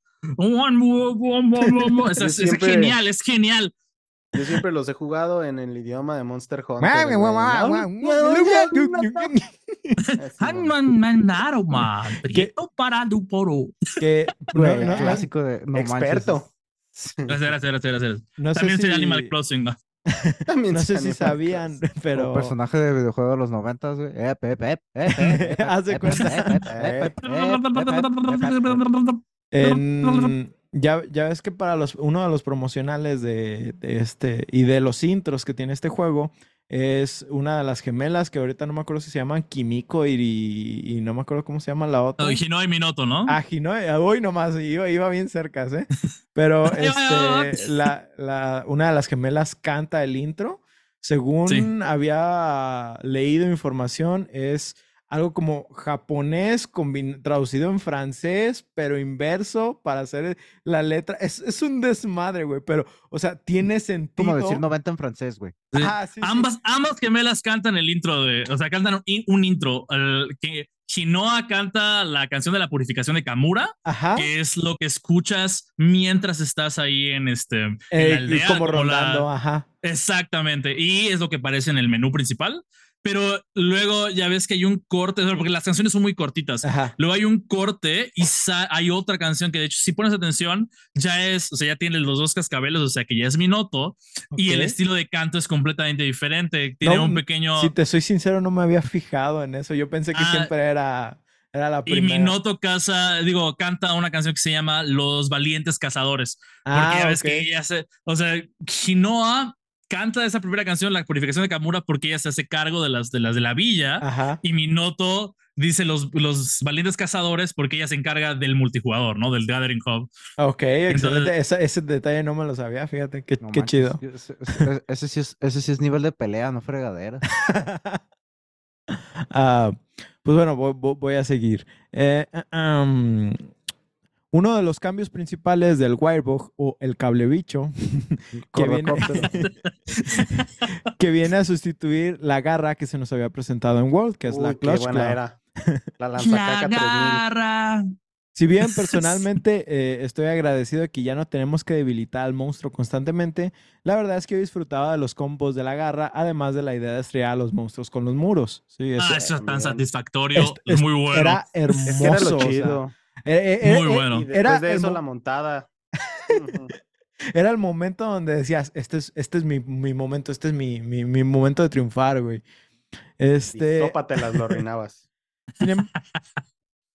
es, es genial, es genial. Yo siempre los he jugado en el idioma de Monster Hunter. Que [laughs] clásico de experto. Gracias, gracias, gracias, gracias. No También sé si... Animal Crossing, ¿no? También no sé si sabían, pero. Un personaje de videojuego de los noventas, güey. Eh, pep, eh, Haz de cuenta. En, ya, ya ves que para los, uno de los promocionales de, de, este y de los intros que tiene este juego es una de las gemelas que ahorita no me acuerdo si se llaman Kimiko y, y no me acuerdo cómo se llama la otra. No, Hinoi Minoto, ¿no? Ah, Hinoi, uy, nomás, iba, iba bien cerca, ¿eh? Pero [laughs] este, la, la, una de las gemelas canta el intro. Según había leído información, es algo como japonés traducido en francés, pero inverso para hacer la letra. Es, es un desmadre, güey, pero, o sea, tiene sentido. Como decir 90 en francés, güey. ambas, ambas gemelas cantan el intro de, o sea, cantan un, intro el, que Shinoa canta la canción de la purificación de Kamura, que es lo que escuchas mientras estás ahí en este en la eh, aldea, como, rolando, ajá. Exactamente, y es lo que aparece en el menú principal pero luego ya ves que hay un corte, porque las canciones son muy cortitas. Luego hay un corte y hay otra canción que de hecho si pones atención ya es, o sea, ya tiene los dos cascabeles, o sea que ya es Minoto y el estilo de canto es completamente diferente. Tiene un pequeño... Si te soy sincero, no me había fijado en eso. Yo pensé que ah, siempre era... Era la primera. Y Minoto casa, digo, canta una canción que se llama Los Valientes Cazadores. porque ya ah, ves que ella se, o sea, Hinoa canta esa primera canción, La Purificación de Kamura, porque ella se hace cargo de las de, las de la villa. Y Minoto dice los, los valientes cazadores porque ella se encarga del multijugador, ¿no? Del Gathering Hub. Ok, excelente. ese, detalle no me lo sabía, fíjate, qué, qué chido. Ese, sí es, ese sí es nivel de pelea, no fregadera. [laughs] Ah, pues bueno, voy, a seguir. Eh, um, uno de los cambios principales del Wirebug o el cable bicho [laughs] que viene, [laughs] que viene, a sustituir la garra que se nos había presentado en World, que es la Clutch Era. La [laughs] La garra. Si bien personalmente eh, estoy agradecido de que ya no tenemos que debilitar al monstruo constantemente, la verdad es que yo disfrutaba de los combos de la garra, además de la idea de estrellar a los monstruos con los muros. Sí, eso, ah, eso es tan satisfactorio, es, muy bueno. Era hermoso. era lo chido. Muy bueno. Y después de eso la montada. [laughs] era el momento donde decías, este es, este es mi, mi momento, este es mi, mi, mi momento de triunfar, güey. Este... Y las lo arruinabas. [laughs] Em,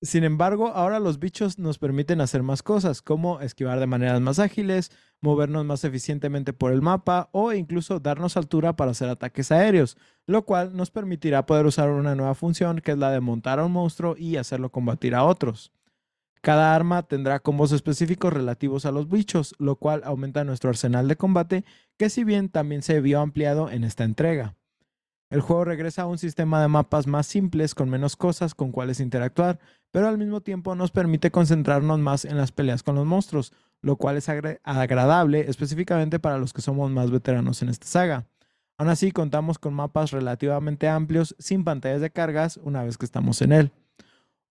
sin embargo, ahora los bichos nos permiten hacer más cosas, como esquivar de maneras más ágiles, movernos más eficientemente por el mapa o incluso darnos altura para hacer ataques aéreos, lo cual nos permitirá poder usar una nueva función que es la de montar a un monstruo y hacerlo combatir a otros. Cada arma tendrá combos específicos relativos a los bichos, lo cual aumenta nuestro arsenal de combate, que si bien también se vio ampliado en esta entrega. El juego regresa a un sistema de mapas más simples, con menos cosas con cuales interactuar, pero al mismo tiempo nos permite concentrarnos más en las peleas con los monstruos, lo cual es agradable específicamente para los que somos más veteranos en esta saga. Aún así, contamos con mapas relativamente amplios sin pantallas de cargas una vez que estamos en él.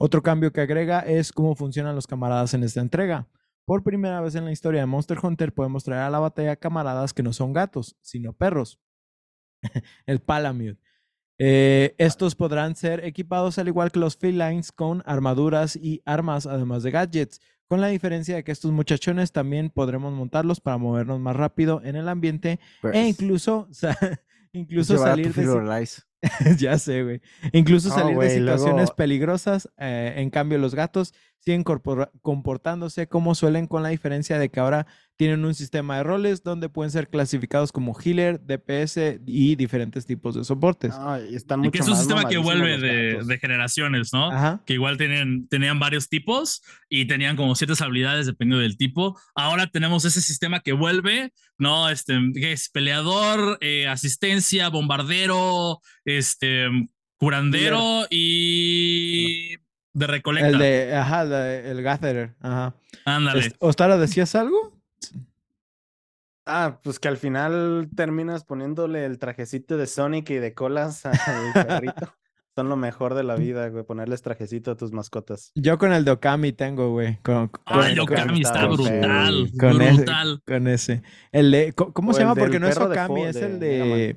Otro cambio que agrega es cómo funcionan los camaradas en esta entrega. Por primera vez en la historia de Monster Hunter podemos traer a la batalla camaradas que no son gatos, sino perros. [laughs] el Palamute. Eh, estos podrán ser equipados al igual que los felines con armaduras y armas, además de gadgets, con la diferencia de que estos muchachones también podremos montarlos para movernos más rápido en el ambiente e pues incluso, [laughs] incluso salir de... [laughs] ya sé, güey. Incluso salir de situaciones peligrosas. Eh, en cambio, los gatos siguen comportándose como suelen, con la diferencia de que ahora tienen un sistema de roles donde pueden ser clasificados como healer, DPS y diferentes tipos de soportes. y, que es un sistema que vuelve de, generaciones, ¿no? Que igual tienen, tenían varios tipos y tenían como ciertas habilidades dependiendo del tipo. Ahora tenemos ese sistema que vuelve, ¿no? Este, que es peleador, eh, asistencia, bombardero, este, curandero y de recolecta. El de, ajá, el gatherer, ajá. Ándale. ¿Ostara, decías algo? Ah, pues que al final terminas poniéndole el trajecito de Sonic y de colas al perrito. [laughs] Son lo mejor de la vida, güey, ponerles trajecito a tus mascotas. Yo con el de Okami tengo, güey. Con, ah, el de Okami está brutal. Con brutal. Ese, con ese. El de, ¿Cómo se llama? Porque no es Okami, es el de...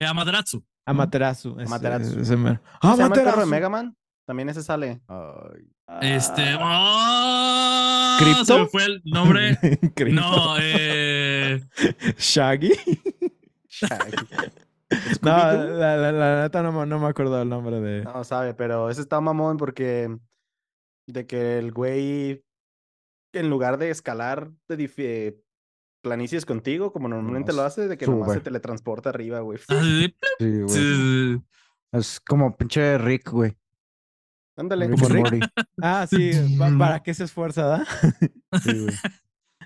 Amaterasu. Amaterasu. Amaterasu. Ese, ese, ¿Ah, Amaterasu. de Mega Man? También ese sale. Este. ¡Oh! ¿Cripto? Se me fue el nombre. [laughs] no, eh. Shaggy. Shaggy. [laughs] no, la, la, la, neta no, no, me acuerdo el nombre de. No sabe, pero ese está mamón porque. De que el güey. En lugar de escalar de planicies contigo, como normalmente lo hace, de que nomás se teletransporta arriba, güey. Sí, güey. Es como pinche Rick, güey. Ándale. [laughs] ah, sí, ¿para [laughs] qué se esfuerza, da? sí, güey.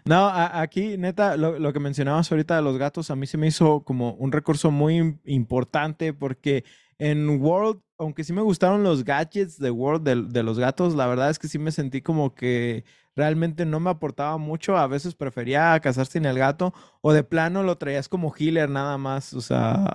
No, aquí, neta, lo, que mencionabas ahorita de los gatos, a mí se me hizo como un recurso muy importante porque en World, aunque sí me gustaron los gadgets de World de, de, los gatos, la verdad es que sí me sentí como que realmente no me aportaba mucho. A veces prefería cazar sin el gato o de plano lo traías como healer nada más, o sea,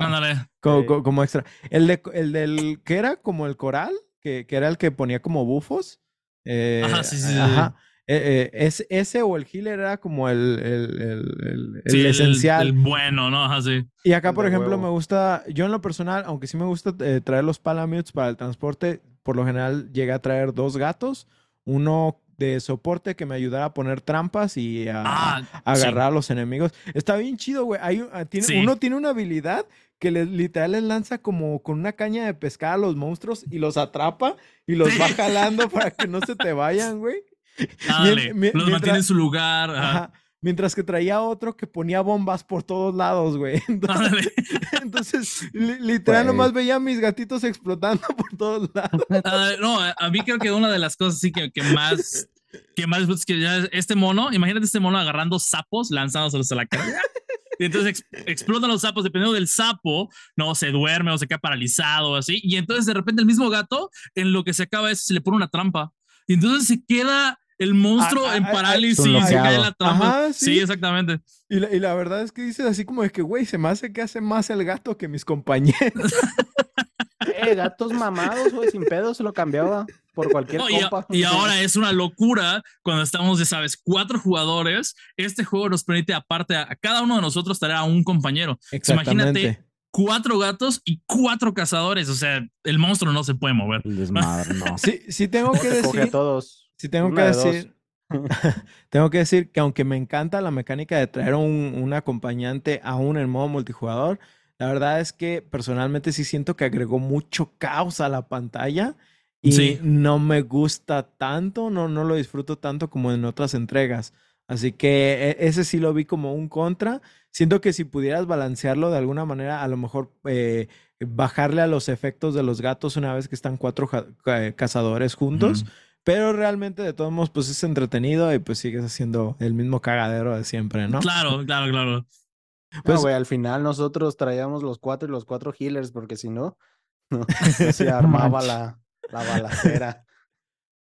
como, como, extra. El, de, el del, que era como el coral, que, que era el que ponía como bufos. Eh, ajá, sí, sí. Ajá. Eh, eh, es, ese o el healer era como el, el, el, el, esencial. El, bueno, ¿no? Ajá, sí. Y acá, por ejemplo, me gusta, yo en lo personal, aunque sí me gusta traer los palamutes para el transporte, por lo general llegué a traer dos gatos, uno de soporte que me ayudara a poner trampas y a, ah, agarrar a los enemigos. Está bien chido, güey. Hay, ah, tiene, Uno tiene una habilidad que le, literal les lanza como con una caña de pescar a los monstruos y los atrapa y los va jalando [laughs] para que no se te vayan, güey. [laughs] Dale, los mantiene en su lugar. Mientras que traía otro que ponía bombas por todos lados, güey. [laughs] Entonces, [laughs] literal, nomás veía a mis gatitos explotando por todos lados. No, a mí creo que una de las cosas sí que, que más que más es que ya este mono, imagínate este mono agarrando sapos, lanzándoselos a la cara. Y entonces explotan los sapos, dependiendo del sapo, no se duerme o se queda paralizado, así. Y entonces de repente el mismo gato, en lo que se acaba es, se le pone una trampa. Y entonces se queda el monstruo ah, en ah, ah, parálisis y se cae en la trampa. sí. exactamente. Y la, y la, verdad es que dices así como de que, güey, se me hace que hace más el gato que mis compañeros. [laughs] eh, gatos mamados, güey, sin pedo, se lo cambiaba. por cualquier y, y, ahora es una locura cuando estamos, ya sabes, cuatro jugadores. Este juego nos permite, aparte, a, cada uno de nosotros traer a un compañero. Imagínate cuatro gatos y cuatro cazadores. O sea, el monstruo no se puede mover. [laughs] Sí, sí tengo que decir. todos. Sí tengo que decir. [laughs] [laughs] tengo que decir que aunque me encanta la mecánica de traer un, un acompañante aún en modo multijugador, la verdad es que personalmente sí siento que agregó mucho caos a la pantalla y no me gusta tanto, no, no lo disfruto tanto como en otras entregas. Así que e, ese sí lo vi como un contra. Siento que si pudieras balancearlo de alguna manera, a lo mejor eh, bajarle a los efectos de los gatos una vez que están cuatro cazadores juntos. Pero realmente, de todos modos, pues es entretenido y pues sigues haciendo el mismo cagadero de siempre, ¿no? Claro, claro, claro. [laughs] Pues, güey, al final nosotros traíamos los cuatro y los cuatro healers, porque si no, [laughs] [laughs] no se armaba la, la balacera.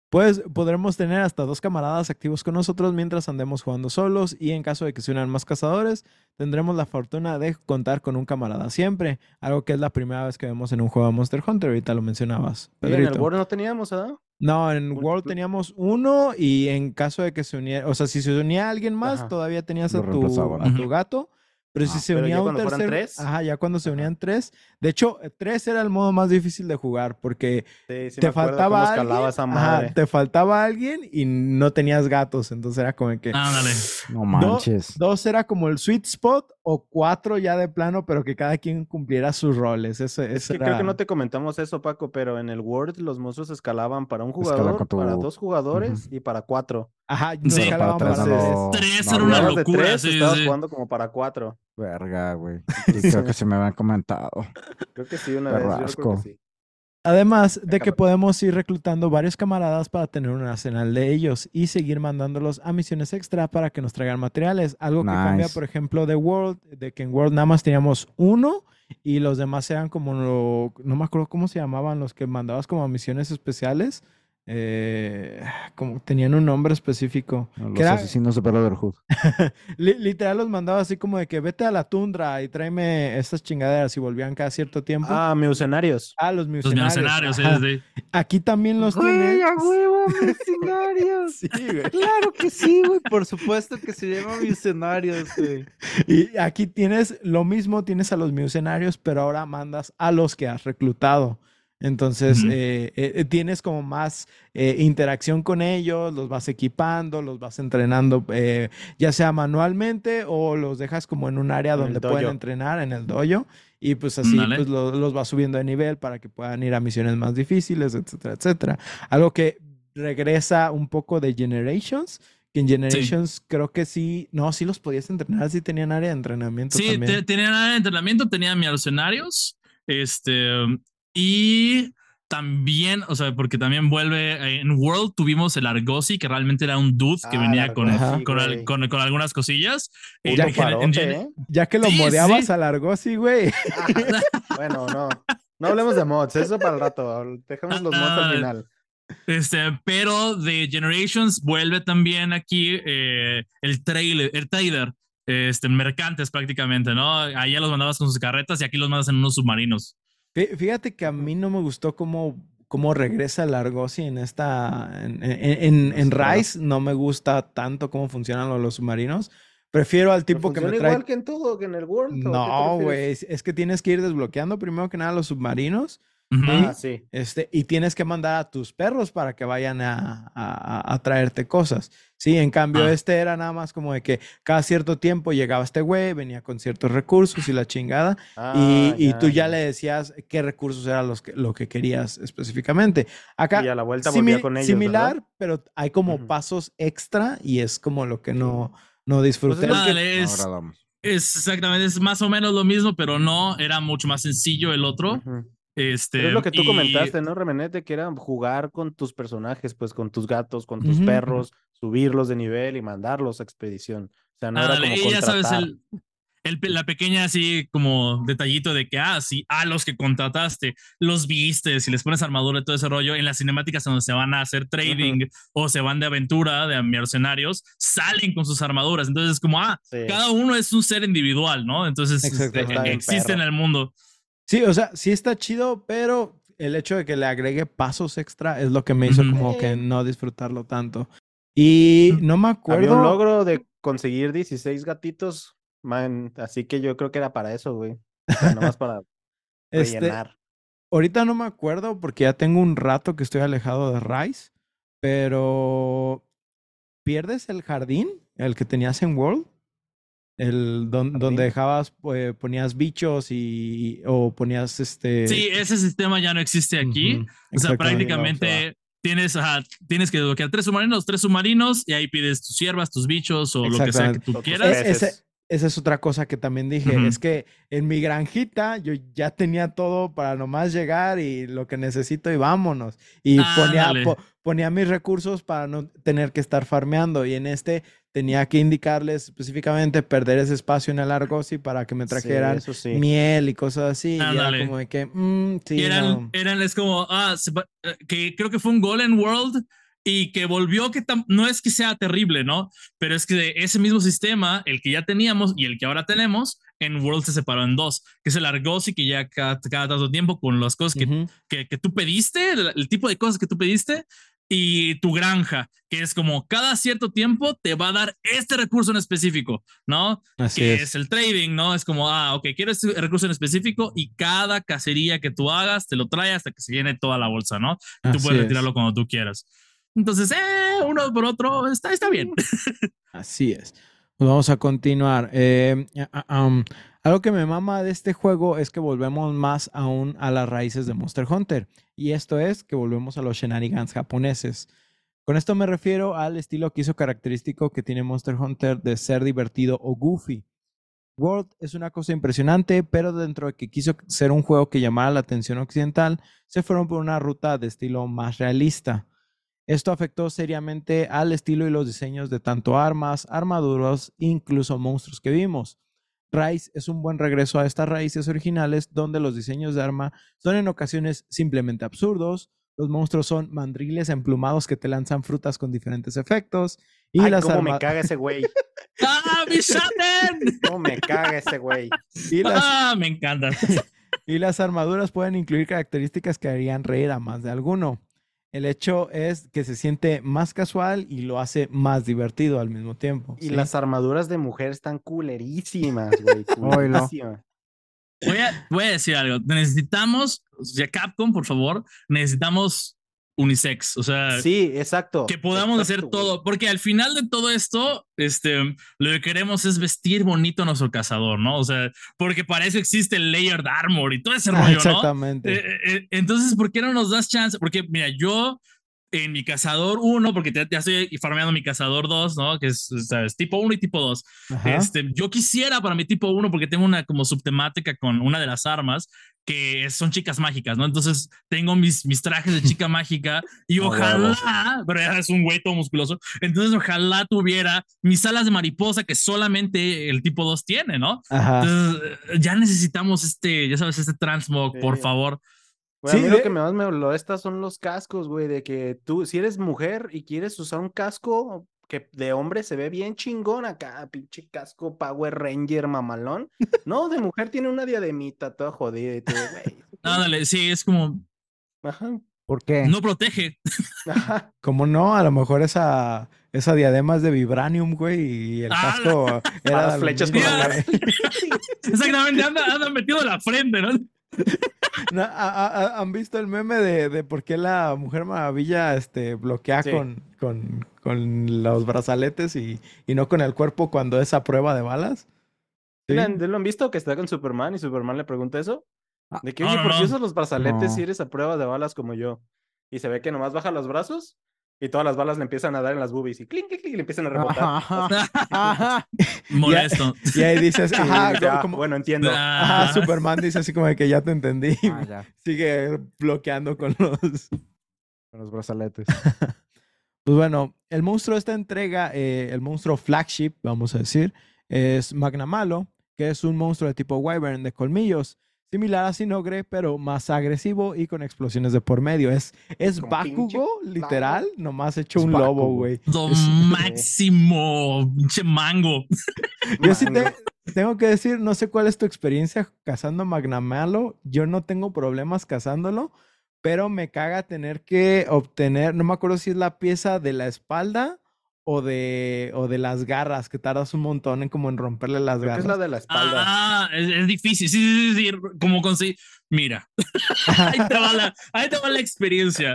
Pues podremos tener hasta dos camaradas activos con nosotros mientras andemos jugando solos y en caso de que se unan más cazadores, tendremos la fortuna de contar con un camarada siempre, algo que es la primera vez que vemos en un juego de Monster Hunter, ahorita lo mencionabas. ¿Y en el World no teníamos, ¿ah? No, en World teníamos uno y en caso de que se uniera, o sea, si se unía alguien más, todavía tenías a tu, a tu gato pero si se unía un tercer, tres. ajá, ya cuando se unían tres. De hecho, tres era el modo más difícil de jugar porque te faltaba alguien, te faltaba alguien y no tenías gatos, entonces era como que Ándale. No manches. dos era como el sweet spot o cuatro ya de plano, pero que cada quien cumpliera sus roles. Eso, es que creo que no te comentamos eso, Paco, pero en el Word los monstruos escalaban para un jugador, para dos jugadores y para cuatro. Ajá, no escalaban para, tres. Tres era una locura. Tres, estabas jugando como para cuatro. Verga, güey. [laughs] creo que se me habían comentado. Creo que sí, una vez. Yo creo que sí. Además de que podemos ir reclutando varios camaradas para tener un arsenal de ellos y seguir mandándolos a misiones extra para que nos traigan materiales. Algo que cambia, por ejemplo, de World, de que en World nada más teníamos uno y los demás eran como, no me acuerdo cómo se llamaban, los que mandabas como a misiones especiales. Eh, como tenían un nombre específico. los asesinos de Brotherhood. [laughs] literal los mandaba así como de que vete a la tundra y tráeme estas chingaderas y volvían cada cierto tiempo. Ah, mercenarios. Ah, los mercenarios. Los sí, Aquí también los güey, a huevo, [laughs] mercenarios. sí, güey. Claro que sí, güey. Por supuesto que se llama [laughs] mercenarios, güey. Y aquí tienes lo mismo, tienes a los mercenarios, pero ahora mandas a los que has reclutado. Entonces, eh, eh, eh, tienes como más interacción con ellos, los vas equipando, los vas entrenando, ya sea manualmente o los dejas como en un área donde pueden entrenar en el dojo. Y pues así pues, los vas subiendo de nivel para que puedan ir a misiones más difíciles, etcétera, etcétera. Algo que regresa un poco de Generations, que en Generations creo que sí, no, sí los podías entrenar, sí tenían área de entrenamiento. Sí, tenían área de entrenamiento, tenían mercenarios, este, y también, o sea, porque también vuelve, eh, en World tuvimos el Argosy, que realmente era un dude que ah, venía con, con, con, algunas cosillas. Ya, ¿eh? ya, que lo modeabas al Argosy, güey. [laughs] bueno, no. No hablemos de mods, eso para el rato. Dejamos los mods al final. Este, pero de Generations vuelve también aquí eh, el trailer, el trader, este, mercantes prácticamente, ¿no? Allá los mandabas con sus carretas y aquí los mandas en unos submarinos. Fíjate que a mí no me gustó cómo, cómo regresa el Argosy en esta. En, en, en, Rise no me gusta tanto cómo funcionan los, submarinos. Prefiero al tipo que me trae. igual que en todo, que en el World. No, güey. Es que tienes que ir desbloqueando primero que nada los submarinos Ah, sí. Este, y tienes que mandar a tus perros para que vayan a, a, traerte cosas. Sí, en cambio, ah. este era nada más como de que cada cierto tiempo llegaba este güey, venía con ciertos recursos y la chingada, y, ah, y tú ya le decías qué recursos eran los que, lo que querías específicamente. Acá, y a la vuelta volvía con ellos, similar, pero hay como pasos extra y es como lo que no, no pues disfruté. es, es, exactamente, es más o menos lo mismo, pero no, era mucho más sencillo el otro. Este, es lo que tú comentaste, ¿no, Remenete? Que era jugar con tus personajes, pues con tus gatos, con tus perros, subirlos de nivel y mandarlos a expedición. O sea, no era como ya sabes, el, la pequeña así como detallito de que, ah, sí, a los que contrataste, los viste, si les pones armadura y todo ese rollo, en las cinemáticas donde se van a hacer trading o se van de aventura, de mercenarios, salen con sus armaduras. Entonces es como, ah, cada uno es un ser individual, ¿no? Entonces este, existe en el mundo. Sí, o sea, sí está chido, pero el hecho de que le agregue pasos extra es lo que me hizo como que no disfrutarlo tanto. Y no me acuerdo. Había un logro de conseguir 16 gatitos, man, así que yo creo que era para eso, güey. nomás para [laughs] este, rellenar. ahorita no me acuerdo porque ya tengo un rato que estoy alejado de Rice, pero ¿pierdes el jardín, el que tenías en World? El donde dejabas, pues, ponías bichos y o ponías este. Sí, ese sistema ya no existe aquí. O sea, prácticamente tienes, tienes que desbloquear tres submarinos, tres submarinos, y ahí pides tus siervas, tus bichos o lo que sea que tú quieras. esa es otra cosa que también dije, es que en mi granjita yo ya tenía todo para nomás llegar y lo que necesito y vámonos. Y ponía, ponía mis recursos para no tener que estar farmeando. Y en este tenía que indicarles específicamente perder ese espacio en el Argosy para que me trajeran miel y cosas así. y era como de que, mm, sí, eran, eran, es como, ah, eh, que creo que fue un Golden World y que volvió que no es que sea terrible, ¿no? Pero es que ese mismo sistema, el que ya teníamos y el que ahora tenemos, en World se separó en dos, que es el Argosy que ya cada, cada tanto tiempo con las cosas que, que, que, tú pediste, el, tipo de cosas que tú pediste, y tu granja, que es como cada cierto tiempo te va a dar este recurso en específico, ¿no? Así que es. el trading, ¿no? Es como, ah, ok, quiero este recurso en específico y cada cacería que tú hagas te lo trae hasta que se llene toda la bolsa, ¿no? Y tú puedes retirarlo cuando tú quieras. Entonces, eh, uno por otro, está, está bien. Así es. Pues vamos a continuar. Eh, algo que me mama de este juego es que volvemos más aún a las raíces de Monster Hunter. Y esto es que volvemos a los shenanigans japoneses. Con esto me refiero al estilo que hizo característico que tiene Monster Hunter de ser divertido o goofy. World es una cosa impresionante, pero dentro de que quiso ser un juego que llamara la atención occidental, se fueron por una ruta de estilo más realista. Esto afectó seriamente al estilo y los diseños de tanto armas, armaduras, incluso monstruos que vimos. Rise es un buen regreso a estas raíces originales donde los diseños de arma son en ocasiones simplemente absurdos, los monstruos son mandriles emplumados que te lanzan frutas con diferentes efectos. Y Ay, las cómo me caga ese güey. [laughs] ¡Ah, mi ¿Cómo me caga ese güey? ¡Ah, me encanta! [laughs] y las armaduras pueden incluir características que harían reír a más de alguno. El hecho es que se siente más casual y lo hace más divertido al mismo tiempo. Y las armaduras de mujer están culerísimas, güey. [laughs] Voy a, voy a decir algo. Necesitamos, ya Capcom, por favor, necesitamos unisex, o sea, sí, exacto. Que podamos hacer todo, porque al final de todo esto, este, lo que queremos es vestir bonito a nuestro cazador, ¿no? O sea, porque para eso existe el layered armor y todo ese rollo, Exactamente. Eh, eh, entonces, ¿por qué no nos das chance? Porque, mira, yo en mi cazador 1, porque ya, estoy farmeando mi cazador 2, ¿no? Que es, tipo 1 y tipo 2. Este, yo quisiera para mi tipo 1, porque tengo una como subtemática con una de las armas, que son chicas mágicas, ¿no? Entonces tengo mis, mis trajes de chica mágica y [laughs] ojalá, pero ya es un güey todo musculoso, entonces ojalá tuviera mis alas de mariposa que solamente el tipo 2 tiene, ¿no? Entonces ya necesitamos este, ya sabes, este transmog, por favor sí, lo que más me molesta son los cascos, güey, de que tú, si eres mujer y quieres usar un casco que de hombre se ve bien chingón acá, pinche casco Power Ranger mamalón. No, de mujer tiene una diademita toda jodida y todo, güey. [laughs] dale, sí, es como... Ajá. ¿Por qué? No protege. [laughs] Ajá. Como no, a lo mejor esa, esa diadema es de vibranium, güey, y el ah, casco [laughs] era las flechas con la Exactamente, anda, anda metido la frente, ¿no? [laughs] ¿Han visto el meme de, por qué la Mujer Maravilla este, bloquea con, con, los brazaletes y, no con el cuerpo cuando es a prueba de balas? ¿Sí? ¿Lo han visto que está con Superman y Superman le pregunta eso? Ah, de que, oye, ¿por qué usas los brazaletes si eres a prueba de balas como yo? Y se ve que nomás baja los brazos y todas las balas le empiezan a dar en las boobies y clink, clink, clink, y le empiezan a rebotar. [laughs] [laughs] Molesto. Y, ahí dices, [laughs] ajá, como, bueno, entiendo. Ajá, Superman dice así como que ya te entendí. Ah, Sigue bloqueando con los, con los brazaletes. pues bueno, el monstruo de esta entrega, eh, el monstruo flagship, vamos a decir, es Magnamalo, que es un monstruo de tipo Wyvern de colmillos similar a Sinogre, pero más agresivo y con explosiones de por medio. Es, es Bakugo, literal, nomás hecho un lobo, güey. Lo máximo, pinche mango. [laughs] Yo sí tengo que decir, no sé cuál es tu experiencia cazando Magnamalo. Yo no tengo problemas cazándolo, pero me caga tener que obtener, no me acuerdo si es la pieza de la espalda o de, o de las garras, que tardas un montón en como en romperle las garras. es la de la espalda. Ah, es, difícil, sí, sí, sí, sí, como conseguir, mira, [laughs] ahí, te va la, ahí te va la experiencia,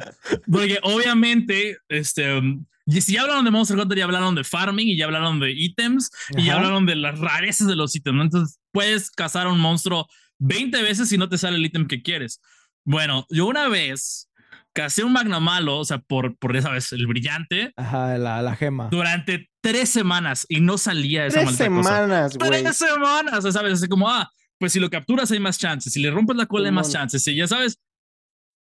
porque obviamente, este, si ya hablaron de Monster Hunter, ya hablaron de farming y ya hablaron de ítems y ya hablaron de las rarezas de los ítems, entonces puedes cazar a un monstruo 20 veces si no te sale el ítem que quieres. Bueno, yo una vez casé un Magnamalo, o sea, por, por esa vez, el brillante. Ajá, la, la gema. Durante tres semanas y no salía esa Tres semanas, güey. Tres semanas, ¿sabes? Así como, ah, pues si lo capturas hay más chances, si le rompes la cola hay más chances, y ya sabes,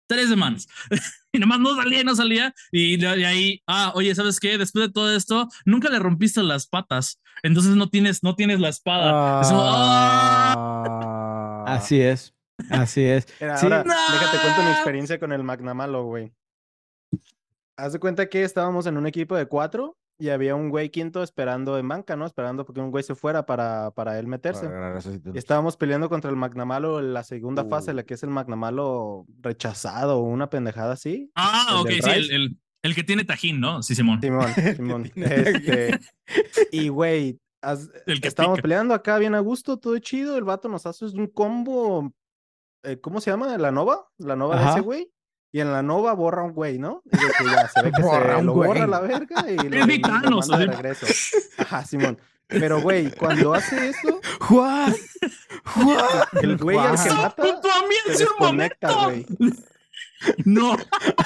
tres semanas. [laughs] y nomás no salía y no salía. Y de ahí, ah, oye, ¿sabes qué? Después de todo esto, nunca le rompiste las patas. Entonces no tienes, no tienes la espada. Ah. [laughs] Así es. Así es. ahora, déjate cuento mi experiencia con el Magnamalo, güey. Haz de cuenta que estábamos en un equipo de cuatro y había un güey quinto esperando en banca, ¿no? Esperando porque un güey se fuera para, para él meterse. Y estábamos peleando contra el Magnamalo en la segunda fase, uh. la que es el Magnamalo rechazado o una pendejada así. Ah, ok, sí, el, el, que tiene tajín, ¿no? Sí, Simón. Simón, [laughs] Simón. este, y güey, el que estábamos peleando acá bien a gusto, todo chido. El vato nos hace un combo eh, ¿cómo se llama? ¿La Nova? La Nova de ese güey. Y en la Nova borra un güey, ¿no? Y que ya se ve que [laughs] borra se lo borra la verga y [laughs] lo, y lo manda de regreso. Ajá, Simón. Pero, güey, cuando hace eso. [laughs] ¡Juan! ¡Juan! El güey al que mata. Se desconecta, güey. No.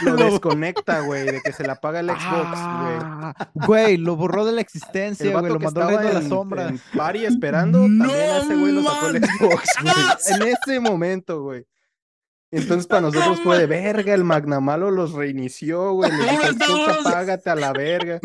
Lo desconecta, güey, de que se le apaga el Xbox, güey. Ah, güey, lo borró de la existencia, güey, lo mandó a la sombra. En party esperando, también a ese güey lo sacó el Xbox, güey. En ese momento, güey. Entonces para nosotros fue de verga, el Magnamalo los reinició, güey. Le dijo, apágate a la verga.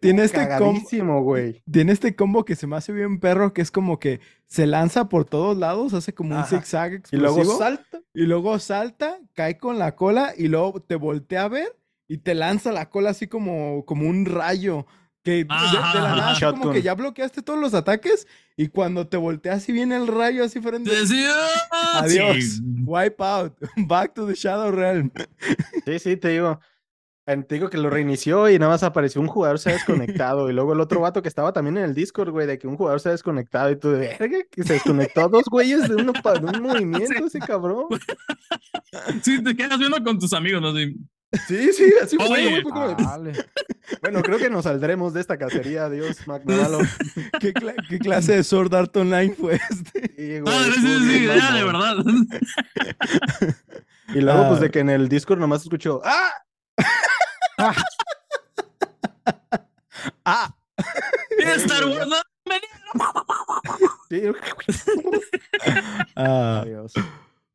Tiene este combo, güey. Tiene este combo que se me hace bien perro, que es como que se lanza por todos lados, hace como un zigzag explosivo. Y luego salta. Y luego salta, cae con la cola y luego te voltea a ver y te lanza la cola así como, como un rayo. Que de, la nada, como que ya bloqueaste todos los ataques y cuando te voltea así viene el rayo así frente. Adiós. Wipe out. [laughs] Back to the Shadow Realm. Sí, sí, te digo. Te digo que lo reinició y nada más apareció un jugador se ha desconectado. Y luego el otro vato que estaba también en el Discord, güey, de que un jugador se ha desconectado. Y tú de verga, que se desconectó dos güeyes de, uno, de un movimiento, ese cabrón. [laughs] Sí, te quedas viendo con tus amigos, ¿no? Sí, sí, así fue. Bueno, creo que nos saldremos de esta cacería, Dios, McNamalo. [laughs] ¿Qué, ¿Qué, clase de Sword Art Online fue este? Sí, güey, ah, sí, sí, ya, de verdad. [laughs] Y luego, pues, de ah. que en el Discord nomás escuchó, ¡ah! [laughs] ah. ah. Star Wars? ah.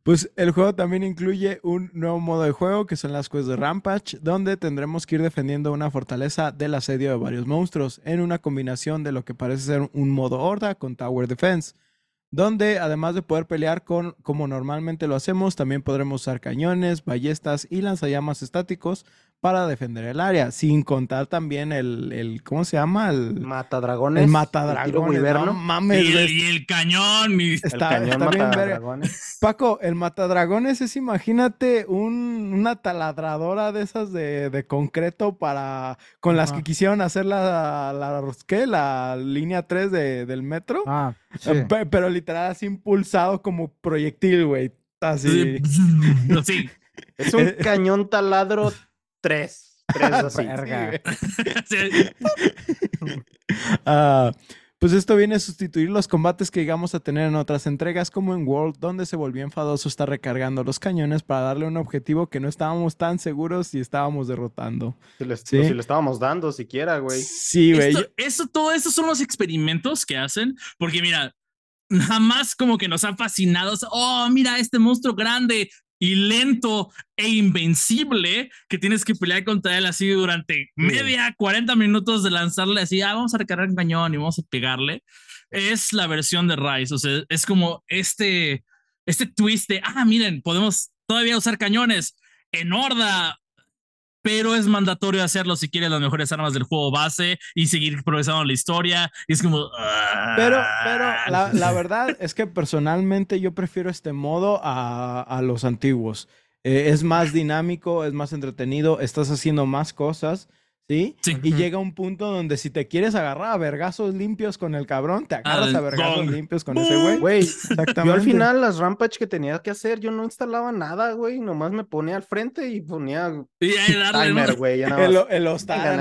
Pues el juego también incluye un nuevo modo de juego que son las quests de Rampage, donde tendremos que ir defendiendo una fortaleza del asedio de varios monstruos en una combinación de lo que parece ser un modo horda con Tower Defense donde además de poder pelear con como normalmente lo hacemos, también podremos usar cañones, ballestas y lanzallamas estáticos para defender el área, sin contar también el, el ¿cómo se llama? El matadragones. El matadragones. No mames. Y el, cañón. Está, el cañón bien Paco, el matadragones es, imagínate, un, una taladradora de esas de, de concreto para, con las que quisieron hacer la, la, ¿qué? La línea 3 de, del metro. Ah, sí. Pero literal así impulsado como proyectil, güey. Así. Sí. [laughs] [laughs] Es un cañón taladro tres. Tres [laughs] así. [laughs] [laughs] Ah, pues esto viene a sustituir los combates que llegamos a tener en otras entregas como en World, donde se volvió enfadoso estar recargando los cañones para darle un objetivo que no estábamos tan seguros si estábamos derrotando. Si le, si le estábamos dando siquiera, güey. Sí, güey. Eso, todo eso son los experimentos que hacen, porque mira, jamás como que nos han fascinado. Oh, mira este monstruo grande, y lento e invencible que tienes que pelear contra él así durante media, 40 minutos de lanzarle así, ah, vamos a recargar un cañón y vamos a pegarle, es la versión de Rise. O sea, es como este, este twist de, ah, miren, podemos todavía usar cañones en horda pero es mandatorio hacerlo si quieres las mejores armas del juego base y seguir progresando la historia. Y es como. Pero, pero la, la, [laughs] verdad es que personalmente yo prefiero este modo a, a los antiguos. eh, es más dinámico, es más entretenido, estás haciendo más cosas. ¿Sí? Y llega un punto donde si te quieres agarrar a vergazos limpios con el cabrón, te agarras a vergazos limpios con ese güey. Güey, exactamente. Yo al final las rampage que tenía que hacer, yo no instalaba nada, güey. Nomás me ponía al frente y ponía y timer, güey. El, el hostal,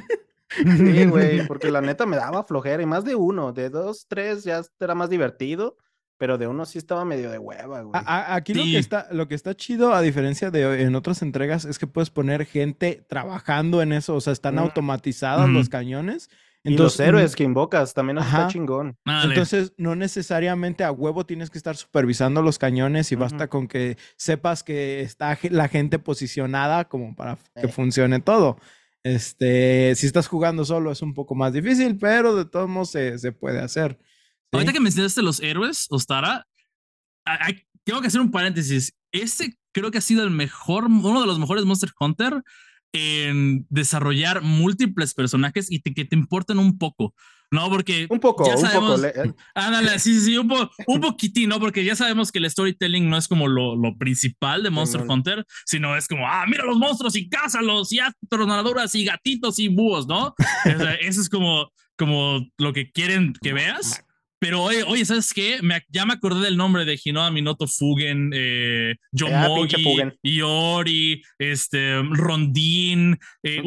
[laughs] Sí, güey, porque la neta me daba flojera y más de uno, de dos, tres ya era más divertido. Pero de uno sí estaba medio de hueva, güey. aquí lo, que está, lo que está chido, a diferencia de en otras entregas, es que puedes poner gente trabajando en eso. O sea, están automatizados los cañones. Entonces, y los héroes que invocas también está chingón. Entonces, no necesariamente a huevo tienes que estar supervisando los cañones y basta con que sepas que está la gente posicionada como para que eh. funcione todo. Este, si estás jugando solo es un poco más difícil, pero de todos modos se, se puede hacer. Ahorita que mencionaste los héroes, Ostara, tengo que hacer un paréntesis. Este creo que ha sido el mejor, uno de los mejores Monster Hunter en desarrollar múltiples personajes y que te importen un poco. No, porque. Un poco, ya sabemos, un poco. Eh. Ándale, sí, sí, sí, un, un poquitín, ¿no? Porque ya sabemos que el storytelling no es como lo, lo principal de Monster Hunter, sino es como, ah, mira los monstruos y cázalos y haz tornaduras y gatitos y búhos, ¿no? [laughs] eso es como, como lo que quieren que veas. Pero oye, oye, ¿sabes qué? Me, ya me acordé del nombre de Hinoa Minoto Fugen, eh, Yomogi, ah, Iori, este, Rondín, eh,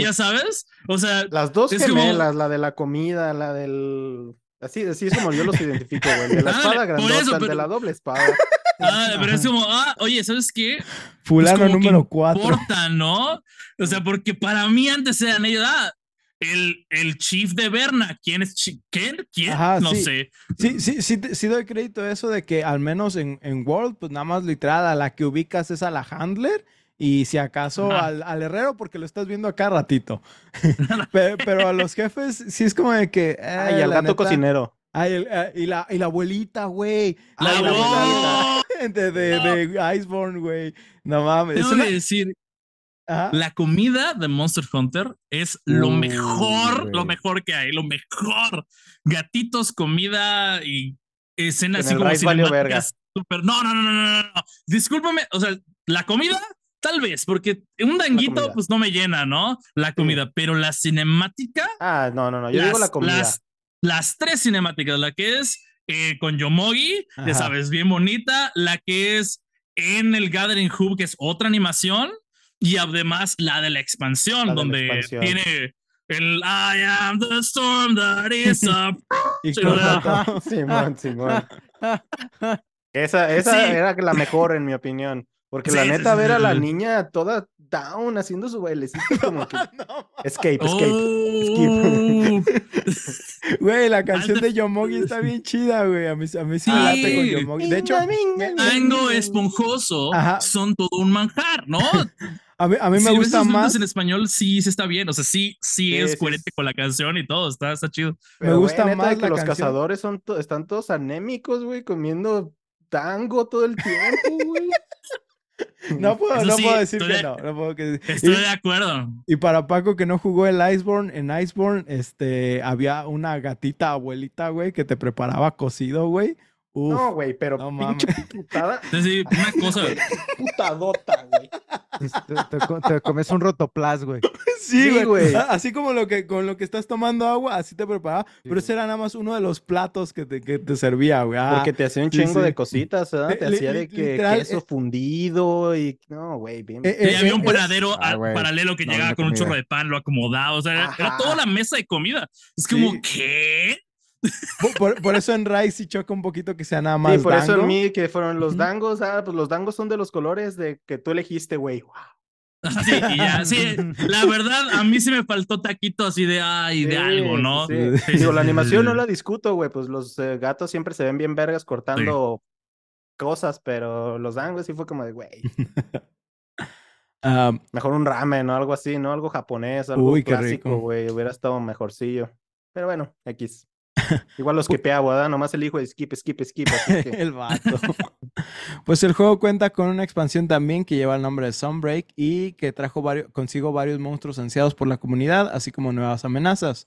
ya sabes? O sea, las dos gemelas, la de la comida, la del. Así, así es como yo los identifico, güey. De la espada grandota, de la doble espada. [laughs] Ah, pero es como, ah, oye, ¿sabes qué? Fulano número cuatro. Importa, ¿no? O sea, porque para mí antes eran ellos, ah, el, el chief de Berna. ¿Quién es? ¿Quién? ¿Quién? no sé. Sí, sí, sí, sí doy crédito a eso de que al menos en, en World, pues nada más literal a la que ubicas es a la handler y si acaso al, al, herrero porque lo estás viendo acá ratito. [laughs] [laughs] pero, a los jefes sí es como de que... Ay, eh, al gato cocinero. Ay, eh, y, la, y la abuelita, güey. La, abuelita. [laughs] De, de, de Iceborne, güey. No mames. Tengo que decir la comida de Monster Hunter es lo mejor, lo mejor que hay, lo mejor. Gatitos, comida y escenas así como cinemáticas super. No, no, no, no, no, no. Discúlpame, o sea, la comida Tal vez, porque un danguito pues no me llena, ¿no? La comida, pero la cinemática. Ah, no, no, no, yo digo la comida. Las, tres cinemáticas, la que es eh, con Yomogi, ya sabes, bien bonita, la que es en el Gathering Hub, que es otra animación, y además la de la expansión, donde tiene el I am the storm that is [laughs] up. [laughs] Simón, Simón. Esa, esa era la mejor, en mi opinión. Porque la neta, ver a la niña toda down haciendo su bailecito [laughs] como que. escape, escape. Oh. Güey, la canción de Yomogi está bien chida, güey. A mí, a mí sí late con Yomogi. De hecho, Tango esponjoso son todo un manjar, ¿no? A mí, a mí me gusta más. en español sí, sí está bien. O sea, sí, sí, es coherente con la canción y todo. Está, está chido. me gusta más que los cazadores son están todos anémicos, güey, comiendo tango todo el tiempo, güey. No [laughs] puedo, no puedo decir que no. estoy de acuerdo. Y para Paco que no jugó el Iceborne, en Iceborne este, había una gatita abuelita, güey, que te preparaba cocido, güey no, güey, pero pinche putada. Sí, una [laughs] cosa. Putadota, güey. Te, comes un rotoplas, güey. [laughs] Sí, güey. Así como lo que, con lo que estás tomando agua, así te preparaba. pero ese era nada más uno de los platos que te, que te servía, güey. Ah, Porque te hacía un chingo de cositas, ¿verdad? Te hacía de que queso eh, fundido y. No, güey, bien. Eh, y había un paradero ah, paralelo que llegaba con un chorro de pan, lo acomodaba. O sea, era, toda la mesa de comida. Es como, ¿qué? Por, eso en Rise sí choca un poquito que sea nada más. Sí, por eso en mí que fueron los dangos. Ah, pues los dangos son de los colores de que tú elegiste, güey. [laughs] Sí, ya, sí, la verdad, a mí sí me faltó taquito así de, ay, de algo, ¿no? Sí. Digo, la animación no la discuto, güey, pues los eh, gatos siempre se ven bien vergas cortando cosas, pero los dangos sí fue como de, güey. [laughs] Mejor un ramen o algo así, ¿no? Algo japonés, algo clásico, güey, hubiera estado mejorcillo. Pero bueno, X. [laughs] Igual los que ¿verdad? Nomás el hijo de skip, skip, skip. [laughs] el vato. [laughs] pues el juego cuenta con una expansión también que lleva el nombre de Sunbreak y que trajo varios, consigo varios monstruos ansiados por la comunidad, así como nuevas amenazas.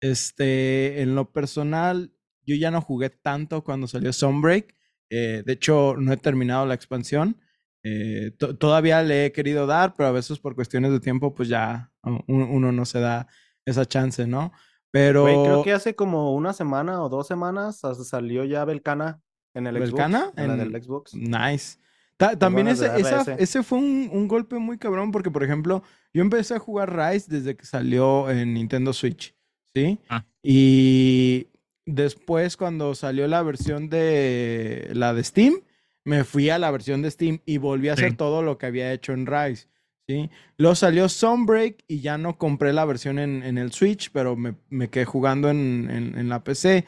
Este, en lo personal, yo ya no jugué tanto cuando salió Sunbreak. Eh, de hecho, no he terminado la expansión. Eh, todavía le he querido dar, pero a veces por cuestiones de tiempo, pues ya uno no se da esa chance, ¿no? Pero. creo que hace como una semana o dos semanas salió ya Belcana en el ¿Belcana? Xbox. En el Xbox. Nice. también ese, ese fue un, un, golpe muy cabrón, porque por ejemplo, yo empecé a jugar Rise desde que salió en Nintendo Switch, ¿sí? Ah. Y después, cuando salió la versión de la de Steam, me fui a la versión de Steam y volví a hacer todo lo que había hecho en Rise. ¿Sí? Luego salió Sunbreak y ya no compré la versión en, el Switch, pero me, me quedé jugando en, en, la PC.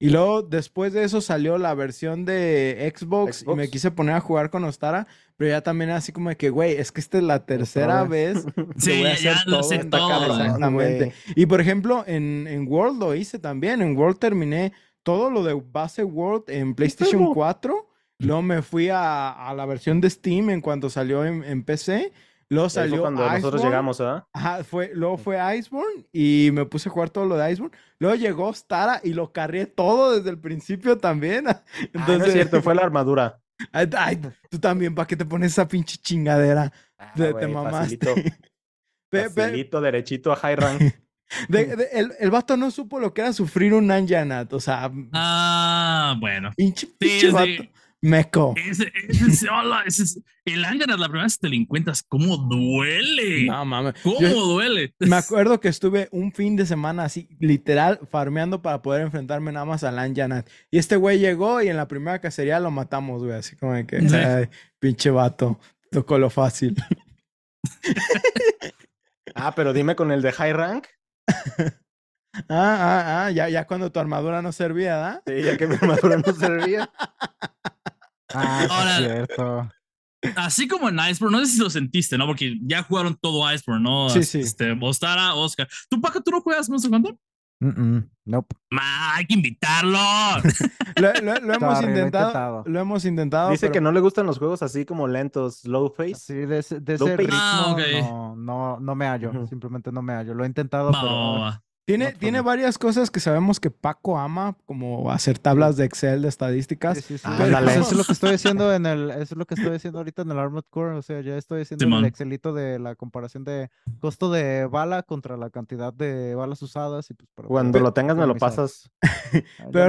Y luego después de eso salió la versión de Xbox, y me quise poner a jugar con Ostara, pero ya también así como de que, güey, es que esta es la tercera vez [laughs] que voy a hacer todo. Sé todo exactamente. Y por ejemplo, en, en World lo hice también. En World terminé todo lo de base World en PlayStation 4. Luego me fui a, a, la versión de Steam en cuanto salió en, en PC. Luego salió cuando nosotros llegamos, ¿verdad? Ajá, fue, luego fue Iceborne y me puse a jugar todo lo de Iceborne. Luego llegó Stara y lo carrié todo desde el principio también. Entonces, [laughs] ah, no es cierto, fue la armadura. [laughs] Ay, tú también, ¿para qué te pones esa pinche chingadera? Ah, te, wey, Facilito, [laughs] facilito derechito a high rank. el, el, vato no supo lo que era sufrir un Anjanat, o sea. Ah, bueno. Pinche, pinche vato. Meco. Ese, ese, [laughs] hola, ese, el Ángel la primera vez te lo encuentras. ¿Cómo duele? No mames. ¿Cómo duele? Me [laughs] acuerdo que estuve un fin de semana así, literal, farmeando para poder enfrentarme nada más al Anjanat. Y este güey llegó y en la primera cacería lo matamos, güey. Así como de que, ay, pinche vato, tocó lo fácil. [laughs] ah, pero dime con el de high rank. Ah, ah, ah, ya, ya cuando tu armadura no servía, ¿da? Sí, ya que mi armadura no servía. Ah, es cierto. Así como en Iceborne, no sé si lo sentiste, ¿no? Porque ya jugaron todo Iceborne, ¿no? Sí, sí. Este, Ostara, Oscar. ¿Tú, Paco, tú no juegas Monster Hunter? Mm nope. Ma, hay que invitarlo. [laughs] lo, hemos intentado, lo, hemos intentado. Dice que no le gustan los juegos así como lentos, slow face. Sí, de ese, de ritmo ah, no, no, no, me hallo. Simplemente no me hallo. Lo he intentado, pero tiene, tiene varias cosas que sabemos que Paco ama, como hacer tablas de Excel de estadísticas. Sí, sí, sí. Pues, eso es lo que estoy haciendo en el, eso es lo que estoy haciendo ahorita en el Armored Core. O sea, ya estoy haciendo el Excelito de la comparación de costo de bala contra la cantidad de balas usadas. Y pues, Cuando lo tengas me lo pasas. [laughs] pero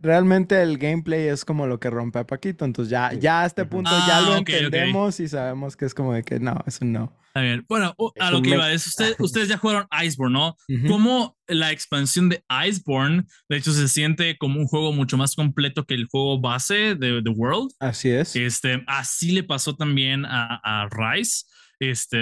realmente el gameplay es como lo que rompe a Paquito. Entonces ya, ya a este punto ya lo ah, entendemos y sabemos que es como de que no, eso no. A ver, bueno, a lo que iba es, usted, [laughs] ustedes ya jugaron Iceborne, ¿no? ¿Cómo la expansión de Iceborne, de hecho, se siente como un juego mucho más completo que el juego base de The World? Así es. Este, así le pasó también a, a Rise este,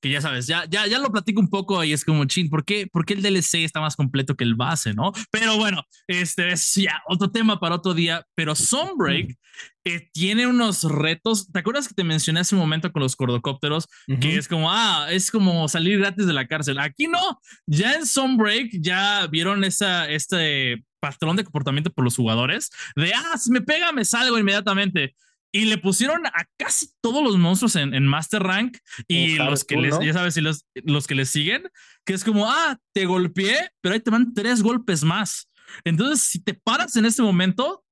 que ya sabes, ya, ya, ya lo platico un poco y es como, chin, ¿por qué, ¿por qué el DLC está más completo que el base, no? Pero bueno, este es ya otro tema para otro día, pero Sunbreak eh, tiene unos retos. ¿Te acuerdas que te mencioné hace un momento con los cordocópteros? Que es como, ah, es como salir gratis de la cárcel. Aquí no, ya en Sunbreak ya vieron esa, este patrón de comportamiento por los jugadores de, ah, si me pega, me salgo inmediatamente. Y le pusieron a casi todos los monstruos en, en Master Rank y los que les, ya sabes, y los, los que les siguen, que es como, ah, te golpeé, pero ahí te van tres golpes más. Entonces, si te paras en este momento,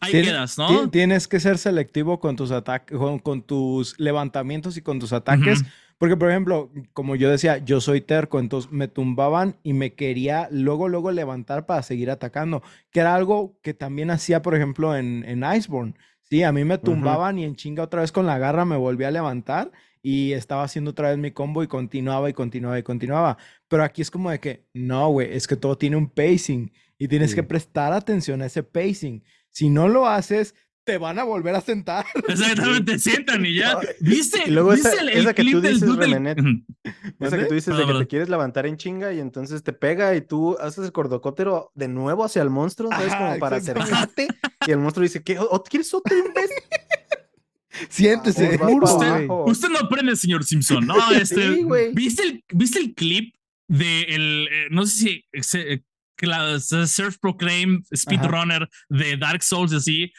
ahí quedas, ¿no? Tienes que ser selectivo con tus ataques, con, tus levantamientos y con tus ataques. Porque, por ejemplo, como yo decía, yo soy terco, entonces me tumbaban y me quería luego, luego levantar para seguir atacando, que era algo que también hacía, por ejemplo, en, en Iceborne. Sí, a mí me tumbaban y en chinga otra vez con la garra me volví a levantar y estaba haciendo otra vez mi combo y continuaba y continuaba y continuaba. Pero aquí es como de que, no, güey, es que todo tiene un pacing y tienes que prestar atención a ese pacing. Si no lo haces, te van a volver a sentar. [laughs] Exactamente, sientan y ya. ¿Viste? Y luego esa, el, esa que tú dices, [laughs] esa que tú dices de que te quieres levantar en chinga y entonces te pega y tú haces el cordocótero de nuevo hacia el monstruo, ¿sabes? Como para acercarte. Y el monstruo dice, ¿qué? ¿Quieres otro vez? [laughs] Siéntese. usted, usted, no aprende, señor Simpson. No, este, ¿viste, el, ¿Viste el clip de el, eh, no sé si eh, la Surf Proclaim Speedrunner de Dark Souls así,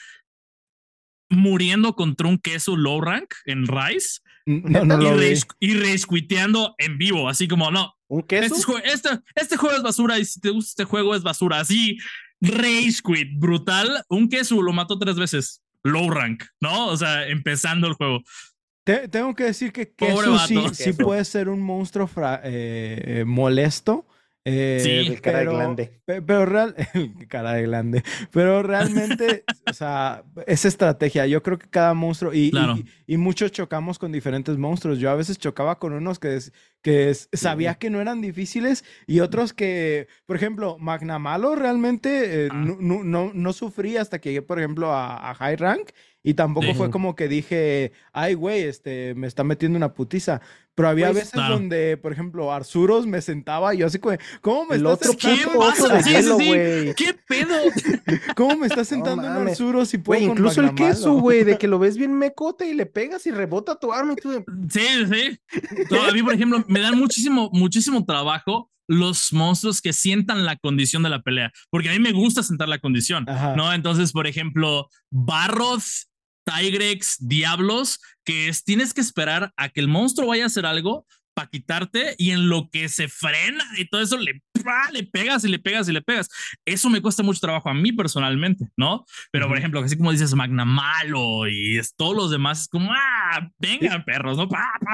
muriendo contra un queso low rank en Rice no, no y, resquiteando en vivo, así como no. ¿Un queso? Este, este, este, juego es basura y si te gusta este juego es basura. Así Rage quit, brutal. Un queso lo mató tres veces. Low rank, ¿no? O sea, empezando el juego. tengo que decir que queso sí, sí, puede ser un monstruo eh, molesto eh, sí, el cara de glande. Pero real, [laughs] cara de glande. Pero realmente, o sea, es estrategia. Yo creo que cada monstruo, y, y, muchos chocamos con diferentes monstruos. Yo a veces chocaba con unos que, que sabía que no eran difíciles y otros que, por ejemplo, Magnamalo realmente eh, ah. no, no, no, sufrí hasta que llegué, por ejemplo, a, a High Rank. Y tampoco fue como que dije, ay, güey, este, me está metiendo una putiza. Pero había pues, veces donde, por ejemplo, Arzuros me sentaba y yo así como, ¿cómo me estás sentando? ¿Qué ¿Qué pedo? ¿Cómo me estás sentando en Arzuros si puedo incluso el queso, güey, de [laughs] que lo ves bien mecote y le pegas y rebota tu arma y tú... Sí, sí. a mí, por ejemplo, me dan muchísimo, muchísimo trabajo los monstruos que sientan la condición de la pelea, porque a mí me gusta sentar la condición, ¿no? Entonces, por ejemplo, Barroth Tigrex, Diablos, que es tienes que esperar a que el monstruo vaya a hacer algo para quitarte y en lo que se frena y todo eso le, le pegas y le pegas y le pegas. Eso me cuesta mucho trabajo a mí personalmente, ¿no? Pero por ejemplo, así como dices Magna Malo y es, todos los demás es como, ah, vengan perros, ¿no?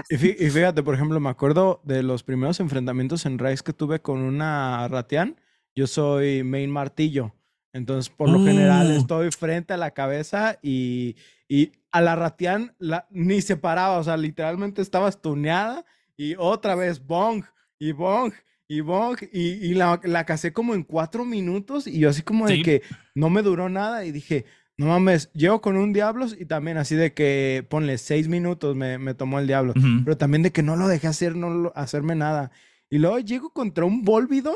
Y fíjate, por ejemplo, me acuerdo de los primeros enfrentamientos en Rise que tuve con una Ratian. Yo soy main martillo. Entonces, por lo general, uh. estoy frente a la cabeza y, y a la Ratian la, ni se paraba, o sea, literalmente estaba estuneada y otra vez bong y bong y bong y, y la, la, casé como en cuatro minutos y yo así como de que no me duró nada y dije, no mames, llego con un Diablos y también así de que ponle seis minutos me, me tomó el Diablo, pero también de que no lo dejé hacer, no hacerme nada. Y luego llego contra un Volvidon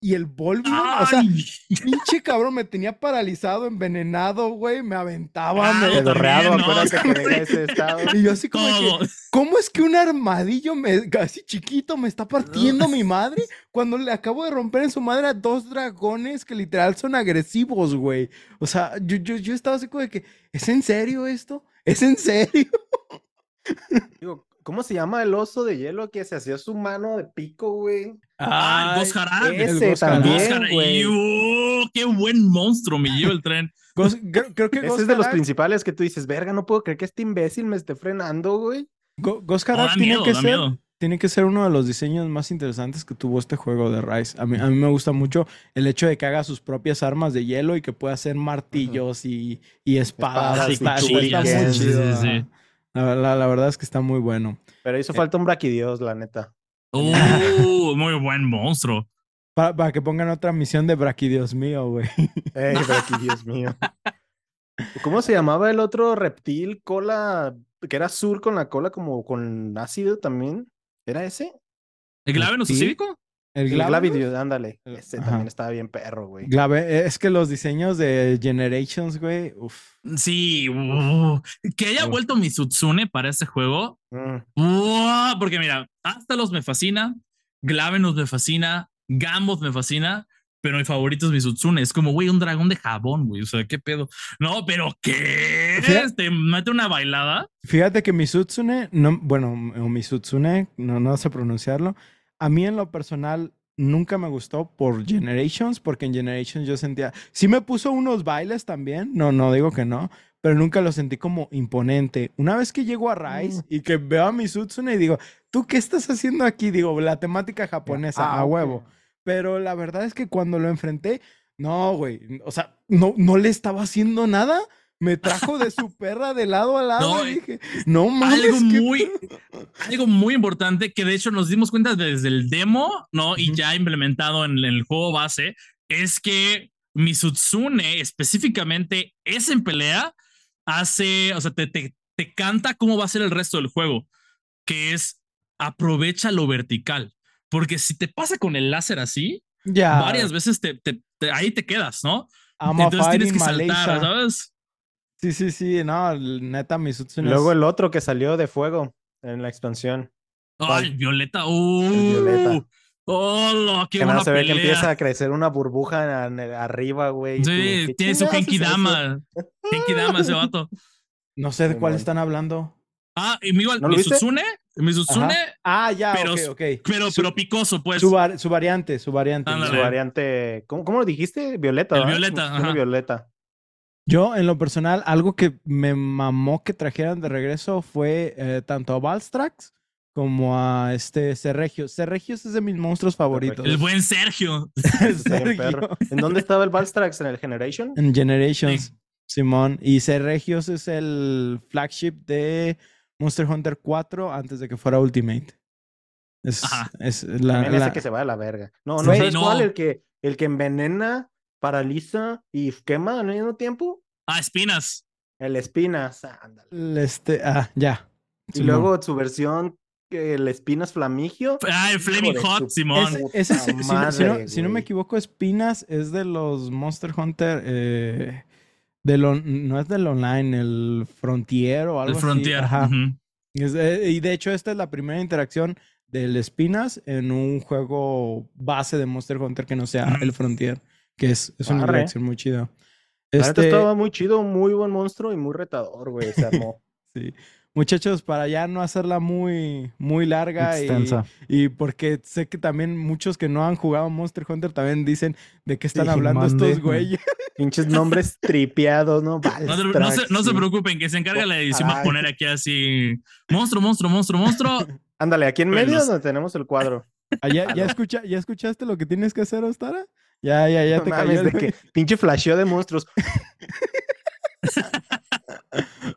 y el Volvion, o sea, pinche cabrón, me tenía paralizado, envenenado, güey, me aventaba, me pedorreado, acuérdate que venga ese estado. Y yo así como que, ¿cómo es que un armadillo me, casi chiquito me está partiendo mi madre cuando le acabo de romper en su madre a dos dragones que literal son agresivos, güey? O sea, yo, yo, yo estaba así como de que, ¿es en serio esto? ¿Es en serio? Digo, ¿Cómo se llama el oso de hielo que se hacía su mano de pico, güey? Ah, el Gosharan. Ese también, güey. Uh, qué buen monstruo me lleva el tren. [laughs] creo, que Ese es de los principales que tú dices, verga, no puedo creer que este imbécil me esté frenando, güey. Gosharan tiene que ser... Tiene que ser uno de los diseños más interesantes que tuvo este juego de Rise. A mí, a mí me gusta mucho el hecho de que haga sus propias armas de hielo y que pueda hacer martillos y, y espadas. espadas y, está, muy chido. Sí, sí. La, verdad es que está muy bueno. Pero hizo falta un braquidios, la neta. Uh, muy buen monstruo. Para, que pongan otra misión de braquidios mío, güey. Ey, [laughs] braquidios mío. ¿Cómo se llamaba el otro reptil? Cola, que era azul con la cola como con ácido también. ¿Era ese? ¿El clave no cívico? El, Glavidio, ándale. Ese también estaba bien perro, güey. Glave, es que los diseños de Generations, güey, uf. Sí, que haya vuelto mi Sutsune para ese juego. Mm. porque mira, hasta los me fascina, Glavenus me fascina, Gambos me fascina, pero mi favorito es mi Sutsune. Es como, güey, un dragón de jabón, güey. O sea, ¿qué pedo? No, pero ¿qué? ¿Te mete una bailada? Fíjate que mi Sutsune, no, bueno, mi Sutsune, no, no sé pronunciarlo a mí en lo personal nunca me gustó por Generations, porque en Generations yo sentía, sí me puso unos bailes también, no, no digo que no, pero nunca lo sentí como imponente. Una vez que llego a Rise mm. y que veo a mi Sutsune y digo, ¿tú qué estás haciendo aquí? Digo, la temática japonesa, ah, a huevo. Pero la verdad es que cuando lo enfrenté, no, güey, o sea, no, no le estaba haciendo nada me trajo de su perra de lado a lado y dije, no mames. Algo muy, algo muy importante que de hecho nos dimos cuenta desde el demo, ¿no? Y ya implementado en el juego base, es que Misutsune, específicamente, es en pelea, hace, o sea, te, te, te canta cómo va a ser el resto del juego, que es aprovecha lo vertical. Porque si te pasa con el láser así, ya. varias veces te, te, ahí te quedas, ¿no? Entonces tienes que saltar, ¿sabes? Sí, sí, sí, no, neta Misutsune. Luego el otro que salió de fuego en la expansión. ¡Ay, Violeta! ¡Uh! Violeta. ¡Oh, qué que se ve que empieza a crecer una burbuja arriba, güey. Sí, tiene su Genki Dama. Genki Dama ese vato. [laughs] No sé de cuál están hablando. Ah, y igual, ¿No Misutsune Mizuzune. Ah, ya, pero, okay, Pero, pero picoso, pues. Su, variante, su variante. Su variante. ¿Cómo, ¿Cómo, lo dijiste? Violeta. El violeta. violeta. Yo, en lo personal, algo que me mamó que trajeran de regreso fue eh, tanto a Valstrax como a este Serregio. Serregio es de mis monstruos favoritos. El buen Sergio. [laughs] Sergio. ¿En dónde estaba el Valstrax? ¿En el Generation? En Generations, Simón. Y Serregios es el flagship de Monster Hunter 4 antes de que fuera Ultimate. Es, es la, la... que se va a la verga. No, no sabes cuál, el que, el que envenena, paraliza y quema al mismo tiempo. Ah, espinas. El espinas, ándale. Este, ah, ya. Y luego su versión el Espinas Flamigio. Ah, el Flaming Hot, Simón. si, no, me equivoco, Espinas es de los Monster Hunter. Eh, de lo, no es del online, el Frontier o algo el Frontier. Eh, y de hecho, esta es la primera interacción del Espinas en un juego base de Monster Hunter que no sea el Frontier, que es, es una interacción muy chida. Este... estaba muy chido, muy buen monstruo y muy retador, güey. Se [laughs] armó. sí. Muchachos, para ya no hacerla muy, muy larga y, porque sé que también muchos que no han jugado Monster Hunter también dicen de qué están hablando estos güeyes. [laughs] Pinches nombres tripeados, ¿no? No, se, preocupen, que se encarga la edición a poner aquí así monstruo, monstruo, monstruo, monstruo. Ándale, aquí en medio donde tenemos el cuadro. Ah, ¿Ya, ya, escucha, ¿Ya escuchaste lo que tienes que hacer, Ostara? Ya, ya, ya te cayó. De que [laughs] pinche flasheo de monstruos.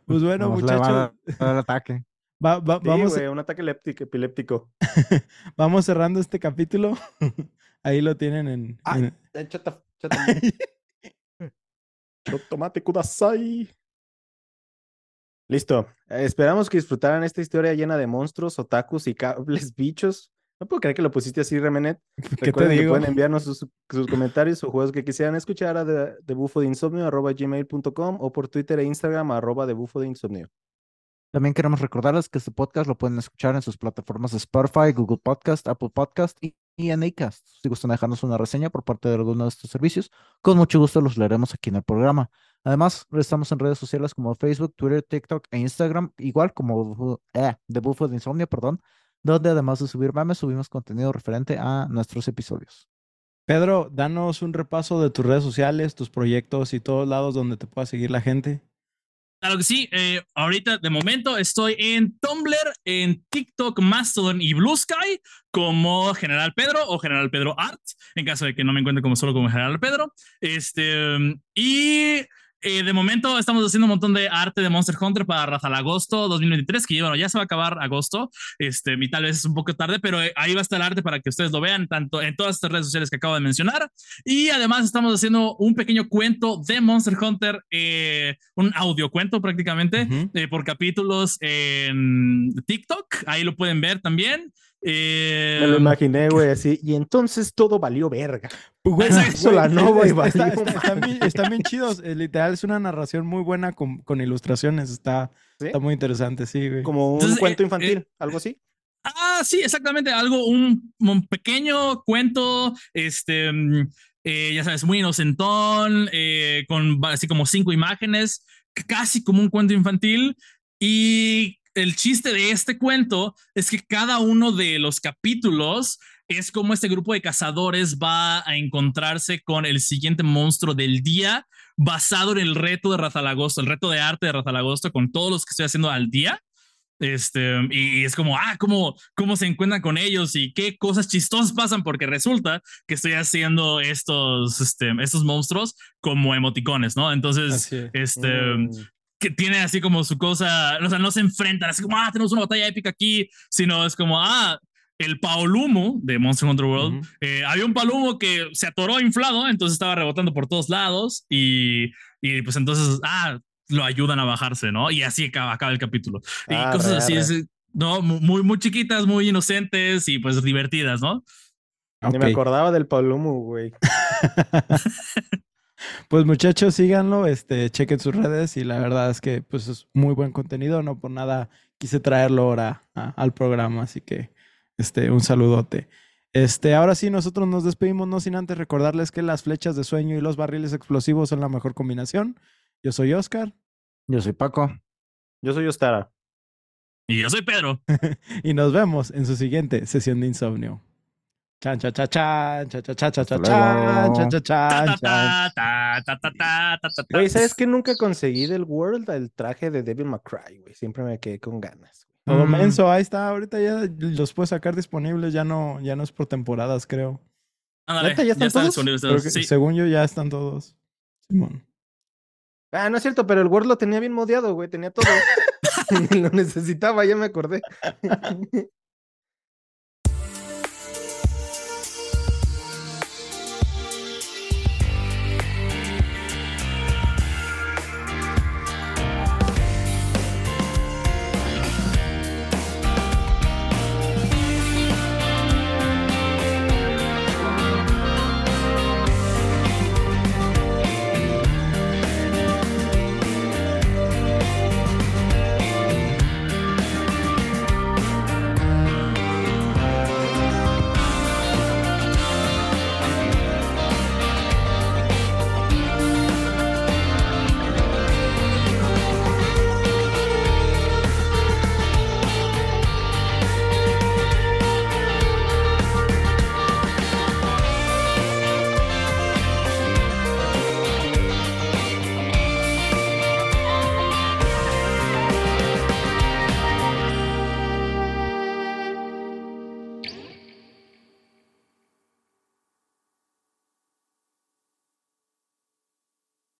Pues bueno, muchachos. ataque. vamos. un ataque epiléptico. [laughs] vamos cerrando este capítulo. [laughs] Ahí lo tienen en. Ah, Chata, chata. Tomate kudasai. Listo. esperamos que disfrutaran esta historia llena de monstruos, otakus y cables bichos. No puedo creer que lo pusiste así, Remenet. [laughs] Recuerden que pueden enviarnos sus, comentarios o juegos que quisieran escuchar a de, de bufo de insomnio arroba gmail.com o por Twitter e Instagram arroba de bufo de insomnio. También queremos recordarles que este podcast lo pueden escuchar en sus plataformas de Spotify, Google Podcast, Apple Podcast y, en Acast. Si gustan dejarnos una reseña por parte de alguno de estos servicios, con mucho gusto los leeremos aquí en el programa. Además, estamos en redes sociales como Facebook, Twitter, TikTok e Instagram, igual como eh, de Bufo de Insomnio, perdón, donde además de subir memes, subimos contenido referente a nuestros episodios. Pedro, danos un repaso de tus redes sociales, tus proyectos y todos lados donde te pueda seguir la gente. Claro que sí. Eh, ahorita, de momento, estoy en Tumblr, en TikTok, Mastodon y Blue Sky como General Pedro o General Pedro Art, en caso de que no me encuentre como solo como General Pedro. Este, y eh, de momento estamos haciendo un montón de arte de Monster Hunter para agosto 2023, que bueno, ya se va a acabar agosto, este, y tal vez es un poco tarde, pero eh, ahí va a estar el arte para que ustedes lo vean, tanto en todas estas redes sociales que acabo de mencionar. Y además estamos haciendo un pequeño cuento de Monster Hunter, eh, un audio cuento prácticamente, por capítulos en TikTok, ahí lo pueden ver también. Me lo em, imaginé, güey, [laughs] así. Y entonces todo valió verga. Pues, [laughs] la Nova están, bien, chidos. [laughs] Eh, literal, es una narración muy buena con, con ilustraciones. Está, está muy interesante, sí, güey. Como un cuento eh, infantil, eh, algo así. Ah, sí, exactamente. Algo, un, pequeño cuento, este, mm, ya sabes, muy inocentón, con así como cinco imágenes, casi como un cuento infantil. Y el chiste de este cuento es que cada uno de los capítulos es como este grupo de cazadores va a encontrarse con el siguiente monstruo del día basado en el reto de Razalagosto, el reto de arte de Razalagosto con todos los que estoy haciendo al día. Este, y es como, ah, ¿cómo, cómo se encuentran con ellos y qué cosas chistosas pasan porque resulta que estoy haciendo estos, este, estos monstruos como emoticones, ¿no? Entonces, este, mm que tiene así como su cosa, o sea, no se enfrentan, así como, ah, tenemos una batalla épica aquí, sino es como, ah, el Paolumo de Monster Hunter World, eh, había un Paolumo que se atoró inflado, entonces estaba rebotando por todos lados y, y pues entonces, ah, lo ayudan a bajarse, ¿no? Y así acaba, acaba el capítulo. y ah, cosas así, es, ¿no? Muy, muy chiquitas, muy inocentes y pues divertidas, ¿no? Ni me acordaba del Paolumo, güey. [laughs] Pues muchachos, síganlo, este, chequen sus redes y la verdad es que pues es muy buen contenido, no por nada quise traerlo ahora al programa, así que este, un saludote. Este, ahora sí, nosotros nos despedimos, no sin antes recordarles que las flechas de sueño y los barriles explosivos son la mejor combinación. Yo soy Oscar. Yo soy Paco. Yo soy Ostara. Y yo soy Pedro. [laughs] y nos vemos en su siguiente sesión de insomnio. Chan, cha, cha, chan, cha, cha, cha, cha, cha, chan, cha, cha, chan. Güey, ¿sabes que nunca conseguí del World el traje de Devil McCray, güey? Siempre me quedé con ganas. Todo menso, ahí está. Ahorita ya los puedes sacar disponibles, ya no, ya no es por temporadas, creo. ya están, todos. Según yo, ya están todos. Simón. Ah, no es cierto, pero el Word lo tenía bien modeado, güey. Tenía todo. [laughs] [laughs] lo necesitaba, ya me acordé. [laughs]